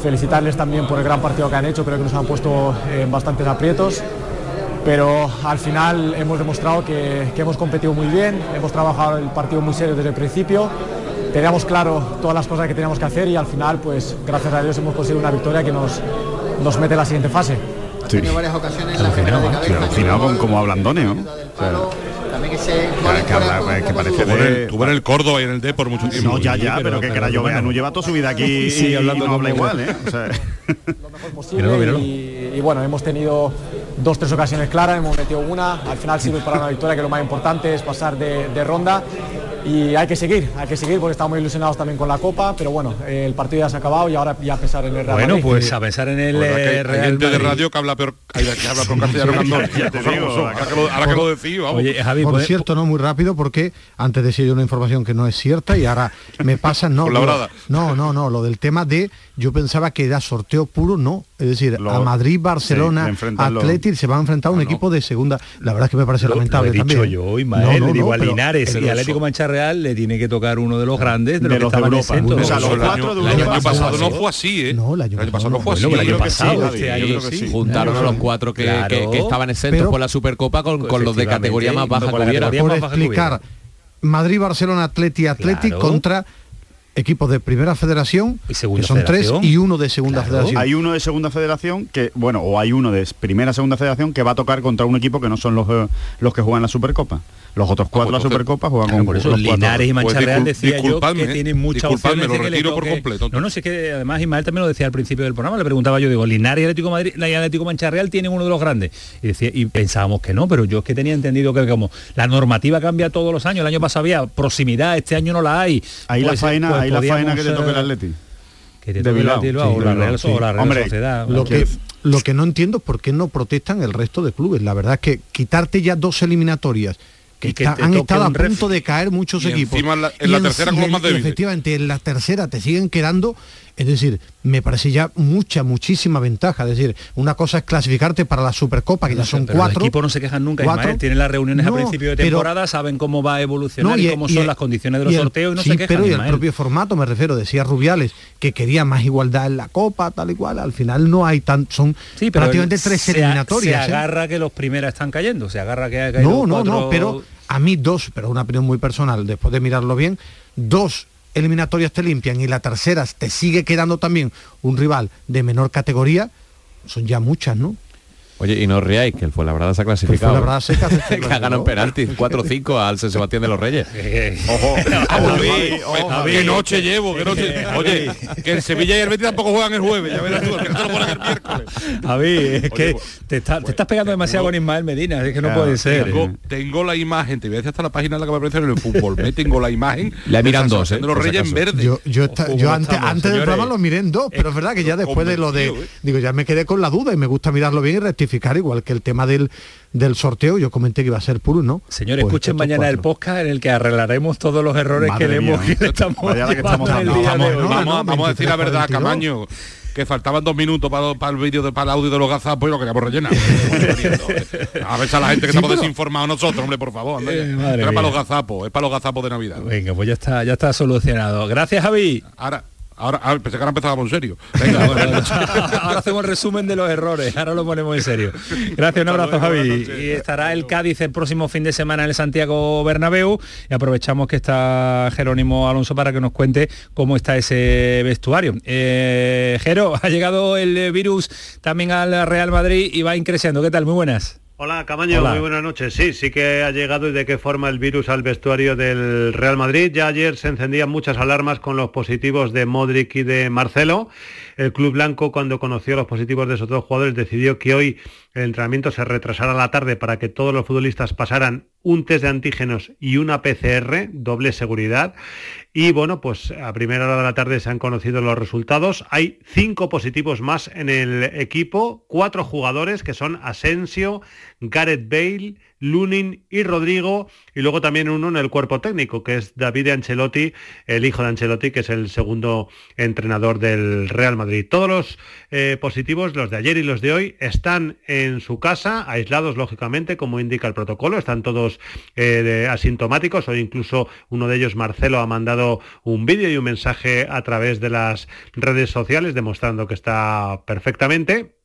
Felicitarles también por el gran partido que han hecho, creo que nos han puesto en bastantes aprietos. Pero al final hemos demostrado que, que hemos competido muy bien, hemos trabajado el partido muy serio desde el principio, teníamos claro todas las cosas que teníamos que hacer y al final, pues gracias a Dios hemos conseguido una victoria que nos, nos mete en la siguiente fase. Sí. varias ocasiones Alucinado con como hablandone, ¿no? Que habla- que parece Tuvo en el- tuvo en el Córdoba y en el D por mucho tiempo. No, ya, ya, Sí, pero, que, la bueno. Lloveanu lleva toda su vida aquí Y hablando no habla igual, ¿eh? O sea, posible Míralo, míralo. Y, y bueno, hemos tenido dos, tres ocasiones claras, hemos metido una, al final sirve para una victoria que lo más importante es pasar de, de ronda y hay que seguir, hay que seguir porque estamos muy ilusionados también con la Copa, pero bueno, eh, el partido ya se ha acabado y ahora ya a pesar en el Real Bueno, Madrid. pues a pensar en el que hay- eh, hay Real gente de Madrid. radio que habla peor, que habla peor castellano que. Ya te digo. Ahora que lo- ahora que lo decís, vamos. Oye, Javi, Por ¿puede- cierto, no muy rápido porque antes decía yo una información que no es cierta y ahora me pasa no Con la lo- brada. no no no lo del tema de yo pensaba que era sorteo puro no es decir Lo- a Madrid sí, Barcelona los- Atlético se va a enfrentar a un equipo de segunda la verdad es que me parece Lo- lamentable lo he dicho también yo, Ismael, No, no, le digo a Linares y pero Atlético Mancha Real le tiene que tocar uno de los grandes de, De los los que de Europa. exentos. O sea, los el cuatro año, de el Europa año son pasado no ¿eh? fue así, ¿eh? No, el año el año pasado no fue así. El año pasado, sí, este año sí. sí. Juntaron a los cuatro que, estaban exentos por la Supercopa con, con los de categoría más baja que hubiera. por explicar Madrid Barcelona Atleti Atleti Claro. contra equipos de primera federación Y segunda que son federación. tres y uno de segunda Claro. federación Hay uno de segunda federación que, bueno, o hay uno de primera segunda federación que va a tocar contra un equipo que no son los, eh, los que juegan la Supercopa. Los otros cuatro de la entonces- Supercopa juegan Claro, con por eso los cuatro. Linares y Mancha Pues Real decía yo que tienen muchas opciones lo de que le retiro por completo. No, no, si es que además Ismael también lo decía al principio del programa, le preguntaba yo, digo, Linares y Atlético Madrid y Atlético Mancha Real tienen uno de los grandes. Y decía, y pensábamos que no, pero yo es que tenía entendido que como la normativa cambia todos los años, el año pasado había proximidad, este año no la hay. Ahí la Pues, faena, pues ahí la faena que te toque el Atleti. Que te de toque el Bilbao. Sí, o la Real, o la. Real Hombre, Sociedad. Lo que, lo que no entiendo es por qué no protestan el resto de clubes. La verdad es que quitarte ya dos eliminatorias que, está- han estado a punto de caer muchos Y equipos. encima en la- en Y la tercera con los más débiles. Efectivamente, en la tercera te siguen quedando. Es decir, me parece ya mucha, muchísima ventaja. Es decir, una cosa es clasificarte para la Supercopa, que ya son Pero cuatro. Los equipos no se quejan nunca, cuatro. Ismael. Tienen las reuniones No, a principio de pero- temporada, saben cómo va a evolucionar No, y, y- cómo y son el- las condiciones de los el- sorteos y no sí, se quejan. pero y el propio formato, me refiero, decía Rubiales, que quería más igualdad en la Copa, tal y cual. Al final no hay tan, son Sí, pero prácticamente tres se eliminatorias. Se ¿eh? agarra que los primeras están cayendo, se agarra que ha caído No, no, no, pero a mí dos, pero una opinión muy personal, después de mirarlo bien, dos eliminatorias te limpian y la tercera te sigue quedando también un rival de menor categoría, son ya muchas, ¿no? Oye, y no os riáis, que el Fuenlabrada se ha clasificado. Fuenlabrada se que ha ganado en ¿no? penalti 4-5 al San Sebastián de los Reyes. Ojo, qué noche llevo, qué noche. Oye, que el Sevilla y el Betis tampoco juegan el jueves, ya verás tú, el que te lo ponen el miércoles. Javi, es Oye, que pues- te, está- te estás pegando demasiado con Ismael Medina, es que no puede ser. Tengo, tengo la imagen, te voy a decir hasta la página en la que me aparece en el fútbol. Me tengo la imagen. Le de miran dos, eh, de los Reyes en verde. Yo, yo, esta- Ojo, yo ¿cómo antes, estamos, antes del programa lo miré en dos, pero es verdad que ya después de lo de, ¿eh? digo, ya me quedé con la duda y me gusta mirarlo bien y rectificar, igual que el tema del, del sorteo, yo comenté que iba a ser puro, ¿no? Señores, Pues escuchen mañana el podcast en el que arreglaremos todos los errores Madre que le, hemos, que estamos que estamos el de Vamos, hoy. no, vamos, no, vamos a decir la 23, verdad, 42. Camaño, que faltaban dos minutos para, para el vídeo de, para el audio de los gazapos y lo queríamos rellenar. a ver a la gente que Sí, estamos pero- desinformados nosotros, hombre, por favor. Eh, Era para los gazapos, es para los gazapos de Navidad. Venga, pues ya está, ya está solucionado. Gracias, Javi. Ahora, ahora, ahora pensé que ahora empezábamos en serio. Venga, Bueno, ahora hacemos el resumen de los errores, ahora lo ponemos en serio. Gracias, un abrazo Javi. Y estará el Cádiz el próximo fin de semana en el Santiago Bernabéu y aprovechamos que está Jerónimo Alonso para que nos cuente cómo está ese vestuario. Eh, Jero, ha llegado el virus también al Real Madrid y va increciendo. ¿Qué tal? Muy buenas. Hola Camaño, Hola. muy buenas noches. Sí, sí que ha llegado y de qué forma el virus al vestuario del Real Madrid. Ya ayer se encendían muchas alarmas con los positivos de Modric y de Marcelo. El Club Blanco, cuando conoció los positivos de esos dos jugadores, decidió que hoy el entrenamiento se retrasara a la tarde para que todos los futbolistas pasaran un test de antígenos y una PCR, doble seguridad. Y bueno, pues a primera hora de la tarde se han conocido los resultados. Hay cinco positivos más en el equipo, cuatro jugadores que son Asensio, Gareth Bale, Lunin y Rodrigo, y luego también uno en el cuerpo técnico, que es David Ancelotti, el hijo de Ancelotti, que es el segundo entrenador del Real Madrid. Todos los eh, positivos, los de ayer y los de hoy, están en su casa, aislados lógicamente, como indica el protocolo, están todos eh, asintomáticos, o incluso uno de ellos, Marcelo, ha mandado un vídeo y un mensaje a través de las redes sociales demostrando que está perfectamente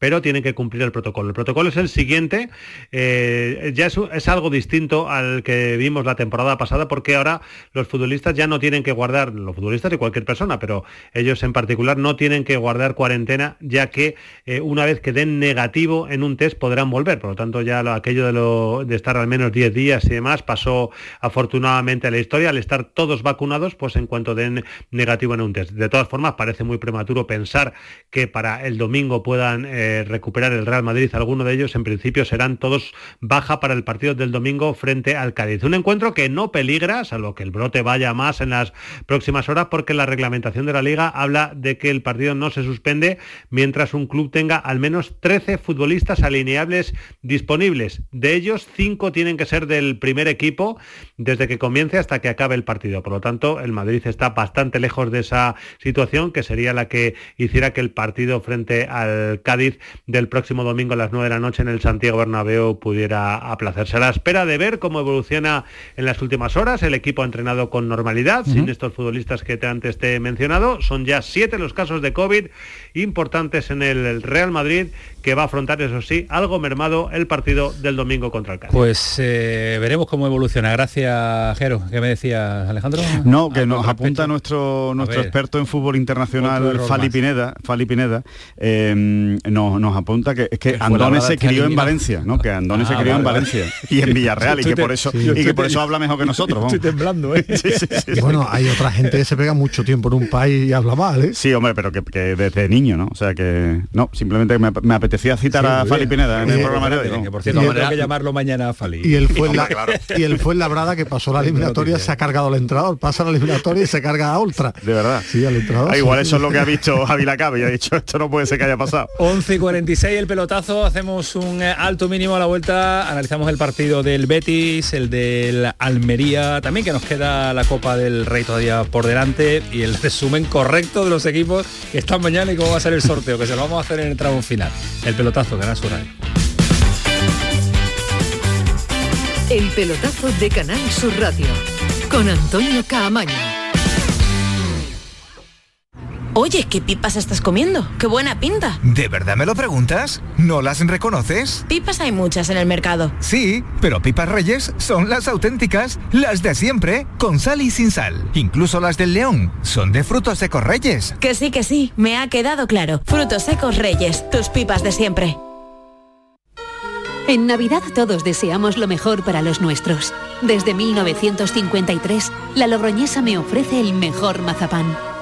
pero tienen que cumplir el protocolo. El protocolo es el siguiente, eh, ya es, algo distinto al que vimos la temporada pasada, porque ahora los futbolistas ya no tienen que guardar, los futbolistas y cualquier persona, pero ellos en particular no tienen que guardar cuarentena, ya que eh, una vez que den negativo en un test podrán volver. Por lo tanto, ya aquello de, lo, de estar al menos 10 días y demás pasó afortunadamente a la historia. Al estar todos vacunados, pues en cuanto den negativo en un test. De todas formas, parece muy prematuro pensar que para el domingo puedan... Eh, recuperar el Real Madrid. Algunos de ellos en principio serán todos baja para el partido del domingo frente al Cádiz. Un encuentro que no peligra, salvo que el brote vaya más en las próximas horas, porque la reglamentación de la liga habla de que el partido no se suspende mientras un club tenga al menos 13 futbolistas alineables disponibles. De ellos, 5 tienen que ser del primer equipo desde que comience hasta que acabe el partido. Por lo tanto, el Madrid está bastante lejos de esa situación, que sería la que hiciera que el partido frente al Cádiz del próximo domingo a las 9 de la noche en el Santiago Bernabéu pudiera aplacerse. A la espera de ver cómo evoluciona en las últimas horas, el equipo ha entrenado con normalidad, sin estos futbolistas que te antes te he mencionado. Son ya siete los casos de COVID importantes en el Real Madrid que va a afrontar, eso sí, algo mermado el partido del domingo contra el Cádiz. Pues eh, veremos cómo evoluciona. Gracias, Jero. ¿Qué me decía Alejandro? No, que nos apunta nuestro nuestro experto en fútbol internacional, Fali Pineda, Fali Pineda, eh, nos, nos, apunta que es que Andone se crió en Valencia, ¿no? Que Andone se ah, crió en Valencia y en Villarreal y que por eso y que por eso habla mejor que nosotros. Estoy temblando, ¿eh? bueno, hay otra gente que se pega mucho tiempo en un país y habla mal, ¿eh? Sí, hombre, pero que, desde niño, ¿no? O sea que no, simplemente me, me apetecía citar a Fali Pineda en el programa de hoy. Que por cierto, tengo que llamarlo mañana a Fali. Y él fue en la, y él fue en la brada que pasó la eliminatoria, se ha cargado al entrador, pasa la eliminatoria y se carga a Ultra. De verdad. Sí, al entrador. Ah, igual eso es lo que ha visto Javi Lacabe y ha dicho esto no puede ser que haya pasado. 11 y 46 el pelotazo, hacemos un eh, alto mínimo a la vuelta, analizamos el partido del Betis, el del Almería, también que nos queda la Copa del Rey todavía por delante y el resumen correcto de los equipos que están mañana y cómo va a ser el sorteo, que se lo vamos a hacer en el tramo final. El pelotazo, Canal Sur Radio. El pelotazo de Canal Sur Radio con Antonio Caamaño. Oye, ¿qué pipas estás comiendo? ¡Qué buena pinta! ¿De verdad me lo preguntas? ¿No las reconoces? Pipas hay muchas en el mercado. Sí, pero pipas reyes son las auténticas, las de siempre, con sal y sin sal. Incluso las del león son de frutos secos reyes. Que sí, que sí, me ha quedado claro. Frutos secos reyes, tus pipas de siempre. En Navidad todos deseamos lo mejor para los nuestros. Desde 1953, la Logroñesa me ofrece el mejor mazapán.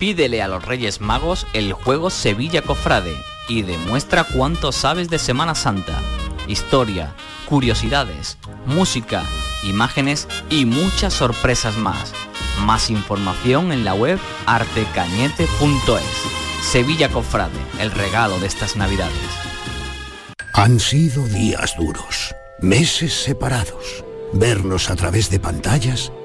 Pídele a los Reyes Magos el juego Sevilla Cofrade y demuestra cuánto sabes de Semana Santa. Historia, curiosidades, música, imágenes y muchas sorpresas más. Más información en la web artecañete.es. Sevilla Cofrade, el regalo de estas navidades. Han sido días duros, meses separados, vernos a través de pantallas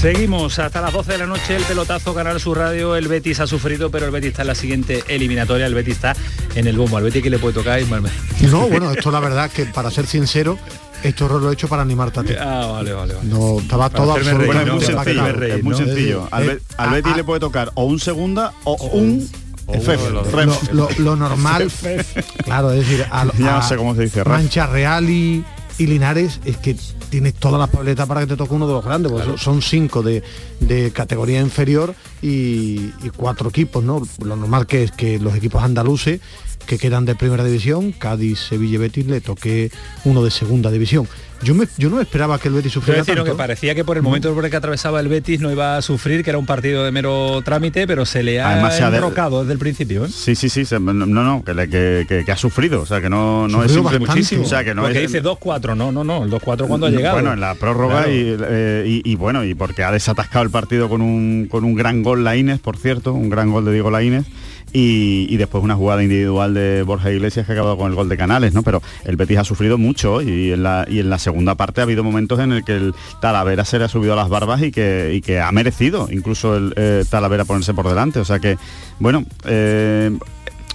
Seguimos hasta las 12 de la noche, el pelotazo Canal Sur Radio, el Betis ha sufrido, pero el Betis está en la siguiente eliminatoria, el Betis está en el bombo, al Betis que le puede tocar Ismael. No, bueno, esto la verdad que para ser sincero, esto lo he hecho para animarte a ti. Ah, vale, vale, vale. No, estaba Para todo absolutamente ¿no? muy Para sencillo, reír, es muy ¿no? sencillo. Al, Eh, al a- Betis a- le puede tocar o un segunda o un. Lo, ref. lo- lo normal, claro, es decir, a, Ya no sé cómo se dice. Mancha Real y, y Linares es que tienes todas las papeletas para que te toque uno de los grandes, porque son- son cinco de, de categoría inferior y, y cuatro equipos, ¿no? Lo normal que es que los equipos andaluces que quedan de primera división, Cádiz, Sevilla y Betis, le toque uno de segunda división. Yo, me, yo no esperaba que el Betis sufriera decir, tanto. que parecía que por el momento por el que atravesaba el Betis no iba a sufrir, que era un partido de mero trámite, pero se le ha Además, se ha de- enrocado desde el principio. ¿eh? Sí, sí, sí, se- no, no, que, le- que, que- que ha sufrido, o sea, que no, no es Sufrido simple- muchísimo. o sea, que no Porque es dice 2-4, no, no, no, el 2-4 cuando ha llegado. Bueno, en la prórroga Claro. y, eh, y- y bueno, y porque ha desatascado el partido con un, con un gran gol Laínez, por cierto, un gran gol de Diego Laínez. Y, después una jugada individual de Borja Iglesias que ha acabado con el gol de Canales, ¿no? Pero el Betis ha sufrido mucho y en la, y en la segunda parte ha habido momentos en el que el Talavera se le ha subido a las barbas y que, y que ha merecido incluso el eh, Talavera ponerse por delante. O sea que, bueno, eh,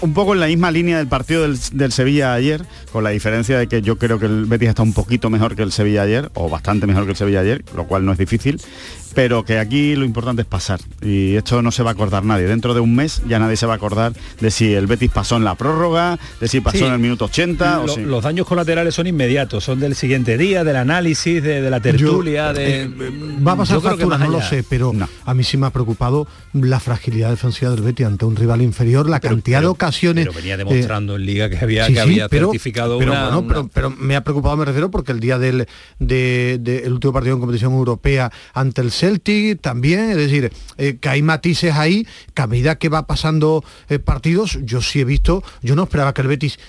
un poco en la misma línea del partido del, del Sevilla ayer, con la diferencia de que yo creo que el Betis está un poquito mejor que el Sevilla ayer, o bastante mejor que el Sevilla ayer, lo cual no es difícil, pero que aquí lo importante es pasar. Y esto no se va a acordar nadie. Dentro de un mes ya nadie se va a acordar de si el Betis pasó en la prórroga, de si pasó Sí. en el minuto 80 o Lo- si... Los daños colaterales son inmediatos, son del siguiente día, del análisis, de, de la tertulia, de... Eh, Va a pasar Yo factura, no lo sé, pero a mí sí me ha preocupado la fragilidad defensiva del Betis ante un rival inferior, la cantidad de ocasiones. Pero venía eh, demostrando en Liga que había, sí, que sí, había pero- certificado pero, una, bueno, una- pero, pero me ha preocupado, me refiero, porque el día del de- de- el último partido en competición europea ante el Celtic también, es decir, eh, que hay matices ahí, que a medida que va pasando eh, partidos, yo sí he visto, yo no esperaba que el Betis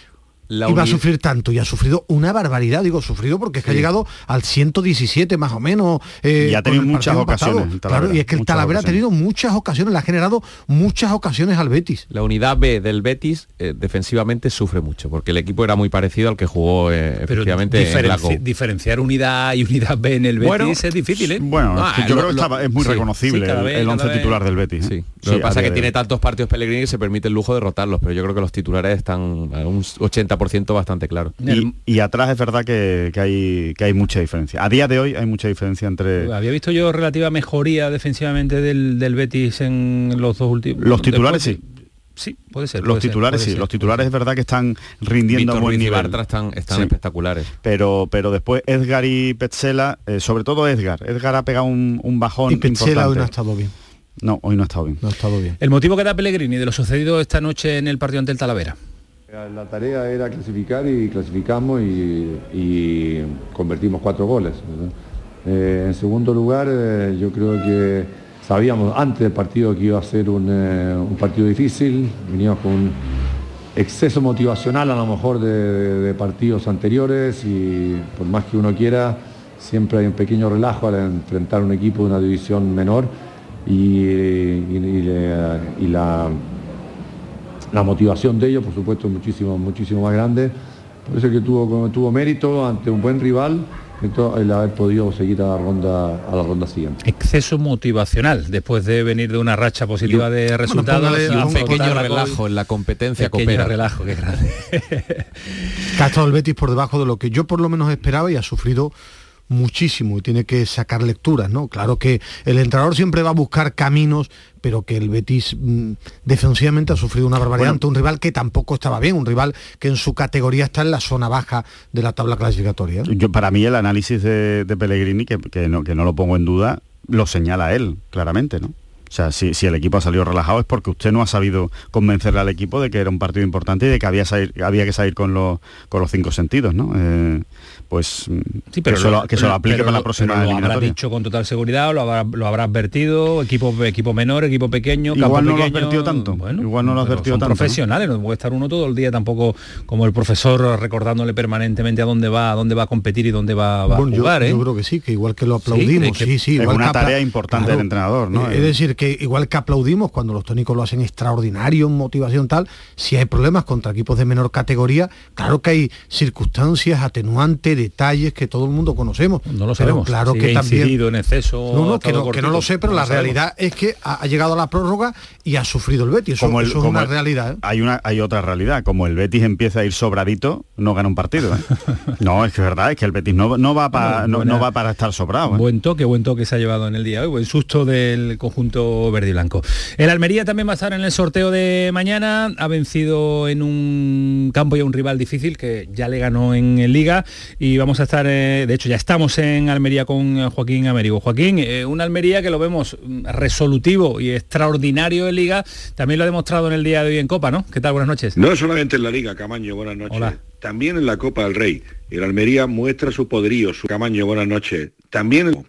La iba a sufrir tanto y ha sufrido una barbaridad, digo, sufrido porque es que ha llegado al 117 más o menos. eh, Y ha tenido muchas ocasiones, Claro, y es que el muchas Talavera ha tenido muchas ocasiones, le ha generado muchas ocasiones al Betis. La unidad B del Betis eh, defensivamente sufre mucho, porque el equipo era muy parecido al que jugó eh, Pero efectivamente en diferenciar unidad A y unidad B en el Betis Bueno, es difícil, ¿eh? Bueno, Ah, es que yo lo- creo que estaba- es muy sí, reconocible sí, el- vez, el cada once vez. titular del Betis. ¿eh? Sí. Lo Sí, que pasa es que tiene tantos partidos Pellegrini que se permite el lujo de rotarlos, pero yo creo que los titulares están a un 80% bastante claros. Y, y atrás es verdad que, que hay, que hay mucha diferencia. A día de hoy hay mucha diferencia entre... Había visto yo relativa mejoría defensivamente del, del Betis en los dos últimos. Los titulares después- sí. Sí, puede ser. Los puede ser, titulares puede sí, ser. los titulares es verdad que están rindiendo a Víctor buen Ruiz y nivel. Bartra están, están Sí. espectaculares. Pero, pero después Edgar y Petzela, eh, sobre todo Edgar. Edgar ha pegado un, un bajón Y Petzela hoy no ha estado bien. No, hoy no ha estado bien. No ha estado bien. El motivo que da Pellegrini de lo sucedido esta noche en el partido ante el Talavera. La tarea era clasificar y clasificamos y, convertimos cuatro goles. Eh, en segundo lugar, eh, yo creo que sabíamos antes del partido que iba a ser un, eh, partido difícil, veníamos con un exceso motivacional a lo mejor de, partidos anteriores y por más que uno quiera, siempre hay un pequeño relajo al enfrentar un equipo de una división menor y la la motivación de ellos, por supuesto, es muchísimo, muchísimo más grande. Por eso que tuvo, tuvo mérito ante un buen rival esto, el haber podido seguir a la ronda, a la ronda siguiente. Exceso motivacional después de venir de una racha positiva de resultados. un pequeño relajo en la competencia Pequeño coopera. relajo, qué grande. ha estado el Betis por debajo de lo que yo por lo menos esperaba y ha sufrido muchísimo y tiene que sacar lecturas, ¿no? Claro que el entrenador siempre va a buscar caminos, pero que el Betis mm, defensivamente ha sufrido una barbaridad Bueno. ante un rival que tampoco estaba bien, un rival que en su categoría está en la zona baja de la tabla clasificatoria. Yo, para mí el análisis de, de Pellegrini, que, que no, que no lo pongo en duda, lo señala él, claramente, ¿no? O sea, si, si el equipo ha salido relajado es porque usted no ha sabido convencerle al equipo de que era un partido importante y de que había, salir- había que salir con los, con los cinco sentidos, ¿no? Eh, pues Sí, pero que, se lo- lo, que se lo aplique pero para la lo- próxima pero lo habrá dicho con total seguridad, lo habrá, lo habrá advertido, equipo, equipo menor, equipo pequeño, Igual campo no lo ha pequeño. advertido tanto, igual no lo ha advertido son tanto, ¿no? profesionales, no puede estar uno todo el día tampoco como el profesor recordándole permanentemente a dónde va, a dónde va a competir y dónde va, va Bueno, a yo- jugar, ¿eh? yo, creo que sí, que igual que lo Sí, aplaudimos, que- sí, sí, es igual una tarea importante del entrenador, ¿no? Eh, Es decir, que igual que aplaudimos cuando los técnicos lo hacen extraordinario en motivación tal, si hay problemas contra equipos de menor categoría, claro que hay circunstancias, atenuantes, detalles que todo el mundo conocemos. No lo Pero sabemos. Claro si que ha también en exceso. no, no, que no, que no cortito. lo sé, pero No la realidad es que ha, ha llegado a la prórroga y ha sufrido el Betis. Eso, Como el- eso es una el- realidad. ¿eh? Hay una hay otra realidad, como el Betis empieza a ir sobradito, no gana un partido. ¿eh? no, es que es verdad, es que el Betis no, no va para Bueno, no, buena- no va para estar sobrado. ¿eh? Buen toque, buen toque se ha llevado en el día de hoy, buen susto del conjunto verde y blanco. El Almería también va a estar en el sorteo de mañana, ha vencido en un campo y a un rival difícil que ya le ganó en Liga y vamos a estar, eh, de hecho ya estamos en Almería con eh, Joaquín Américo. Joaquín, eh, un Almería que lo vemos mm, resolutivo y extraordinario en Liga, también lo ha demostrado en el día de hoy en Copa, ¿no? ¿Qué tal? Buenas noches. No solamente en la Liga, Camaño, buenas noches. Hola. También en la Copa del Rey. El Almería muestra su poderío, su Camaño, buenas noches. También en...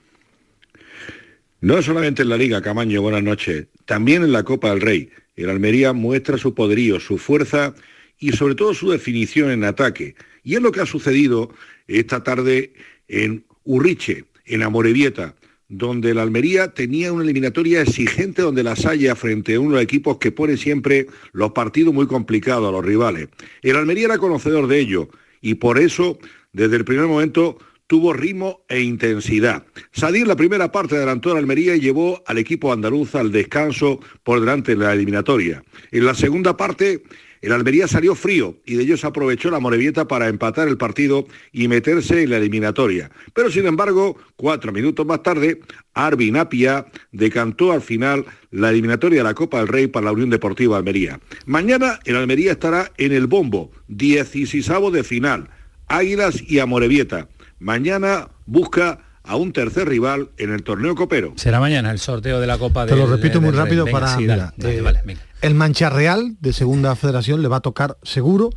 No solamente en la Liga, Camaño, buenas noches. También en la Copa del Rey. El Almería muestra su poderío, su fuerza y sobre todo su definición en ataque. Y es lo que ha sucedido esta tarde en Urriche, en Amorebieta, donde el Almería tenía una eliminatoria exigente donde la Salla frente a uno de equipos que pone siempre los partidos muy complicados a los rivales. El Almería era conocedor de ello y por eso desde el primer momento tuvo ritmo e intensidad. Sadir en la primera parte adelantó a Almería y llevó al equipo andaluz al descanso por delante de la eliminatoria. En la segunda parte el Almería salió frío y de ellos aprovechó la Morevieta para empatar el partido y meterse en la eliminatoria. Pero sin embargo, cuatro minutos más tarde, Arvin Apia decantó al final la eliminatoria de la Copa del Rey para la Unión Deportiva Almería. Mañana el Almería estará en el bombo, 16 de final, Águilas y Amorebieta. Mañana busca a un tercer rival en el torneo copero. Será mañana el sorteo de la Copa Te lo del- repito muy del Rey. rápido Venga, para... sí, mira, dale, dale, eh, vale, venga. el Mancha Real de Segunda Federación le va a tocar seguro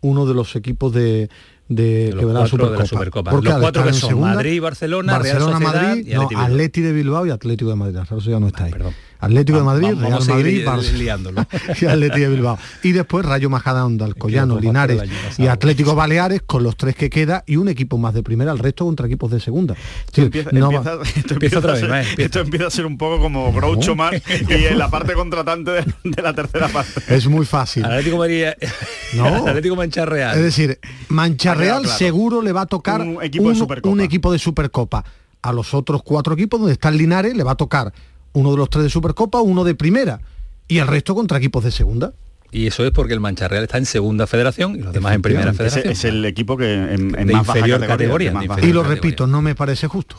uno de los equipos de, de, los que va a la cuatro de la Supercopa. Supercopa. Porque Los cuatro que son segunda, Madrid, Barcelona, Real Barcelona, Sociedad Madrid, y no, Atleti. Atleti de Bilbao y Atlético de Madrid. Claro, eso ya no está ahí. Atlético de Vamos- Madrid, Real Madrid, y Atleti de Bilbao. Y después Rayo Majadahonda, Alcoyano, Linares y. Atlético Baleares con los tres que queda y un equipo más de primera, el resto contra equipos de segunda. Empieza, no empieza- esto, Empieza otra a vez, ser, vale, empieza. esto empieza a ser un poco como Groucho Marx y en la parte contratante de, de la tercera parte. es muy fácil. Atlético Madrid, No. Atlético Mancha Real. Es decir, Mancha Ha quedado Real claro. seguro le va a tocar Un equipo de Supercopa. un equipo de Supercopa. A los otros cuatro equipos donde está el Linares le va a tocar uno de los tres de Supercopa, uno de primera y el resto contra equipos de segunda. Y eso es porque el Mancha Real está en segunda federación y los demás en primera Ese federación. es el equipo que en, en De más baja categoría. categoría, de más de baja Y lo categoría. repito, no me parece justo.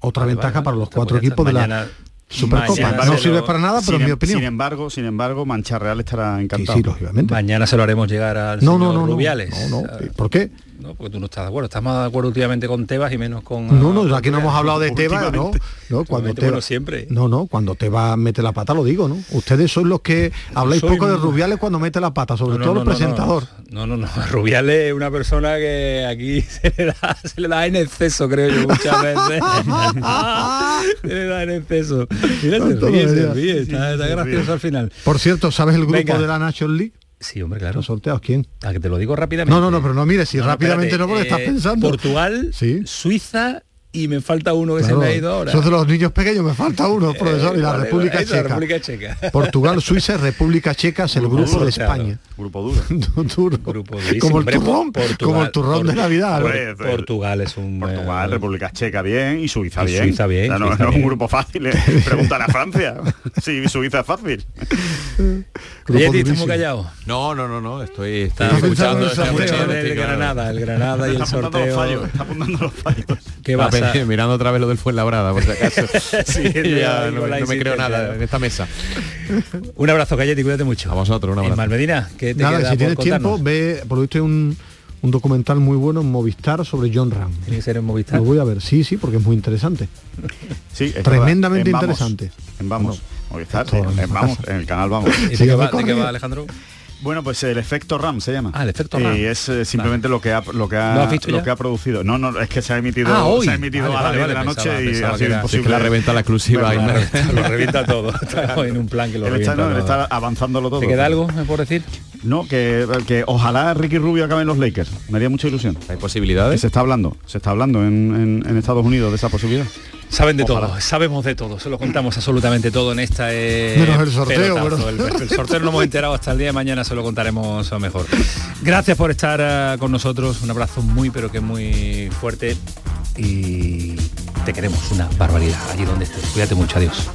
Otra Vale, ventaja vale, para los cuatro Pues equipos de la Mañana- Supercopa. mañana no sirve para nada, pero en mi em- opinión. sin embargo, sin embargo, Mancha Real estará encantado. sí, lógicamente. Mañana se lo haremos llegar al No, señor no, no, no. Rubiales. No, no. ¿Por qué? No, porque tú no estás de acuerdo. Estás más de acuerdo últimamente con Tebas y menos con... No, no, aquí no hemos hablado de Tebas, ¿no? No, cuando Tebas, bueno, siempre. No, no, cuando Tebas mete la pata lo digo, ¿no? Ustedes son los que habláis Soy poco de Rubiales cuando mete la pata, sobre No, todo no, el presentador. No, no, no. Rubiales es una persona que aquí se le da, se le da en exceso, creo yo, muchas veces. se le da en exceso. Mira, se ríe, se ríe. Está, está gracioso al final. Por cierto, ¿sabes el grupo Venga. de la National League? Sí, hombre, claro. ¿Los sorteados quién? A que te lo digo rápidamente. No, no, no, pero no mires, si No, no, rápidamente espérate, no, porque estás eh, pensando. Portugal, Sí. Suiza y me falta uno que Claro, se me ha ido ahora. Son de los niños pequeños, me falta uno, profesor, y la vale, República Checa. República Checa. Portugal, Suiza, República Checa es el grupo de Claro. España. Grupo duro. duro. Grupo durísimo. como el Hombre, turrón, Portugal- como el turrón de Navidad. ¿no? Pues, Portugal es un... Portugal, República Checa bien y Suiza Y bien. Suiza bien, O sea, no, Suiza no es un grupo fácil. ¿eh? Pregúntale a Francia. Sí, Suiza es fácil. Yeti, estás muy callado. No, no, no, no, estoy, estoy Está escuchando el sorteo del. Granada, el Granada y el los sorteo. fallos, está apuntando los fallos. ¿Qué Está vas a- pendiente, mirando otra vez lo del Fuenlabrada, por si acaso. Sí, ya no, no me creo nada en esta mesa. Un abrazo, Cayeti, cuídate mucho. A vosotros, un abrazo. Ismael Medina, que te Nada, queda si por tienes tiempo, contarnos? ve, por lo visto hay un, un documental muy bueno en Movistar sobre John Ram. Tiene que ser en Movistar. Lo voy a ver, sí, sí, porque es muy interesante. Sí, es Tremendamente en Vamos, interesante. En Vamos. En Vamos, en el canal Vamos. ¿Y de qué va, de qué va, Alejandro? Bueno, pues el efecto RAM se llama. Ah, el efecto RAM. Y es eh, simplemente lo que ha lo que ¿Lo ha has visto lo que ha producido. No, no, es que se ha emitido Ah, hoy. se ha emitido Vale, a las vale, 10 de la noche pensaba- y pensaba ha que sido era- imposible. Es que la reventa la exclusiva. Ismael. lo revienta todo. En un plan que lo Él revienta está, no, él todo. está avanzándolo todo. ¿Te queda algo eh, por decir? No, que, que ojalá Ricky Rubio acabe en los Lakers. Me haría mucha ilusión. ¿Hay Que posibilidades? se está hablando, se está hablando en, en- en Estados Unidos de esa posibilidad. Saben de Ojalá. todo, sabemos de todo, se lo contamos absolutamente todo en esta eh, Menos el sorteo, pelotazo. pero- El, el sorteo no lo hemos enterado hasta el día de mañana, se lo contaremos mejor. Gracias por estar eh, con nosotros, un abrazo muy pero que muy fuerte y te queremos una barbaridad allí donde estés. Cuídate mucho, adiós.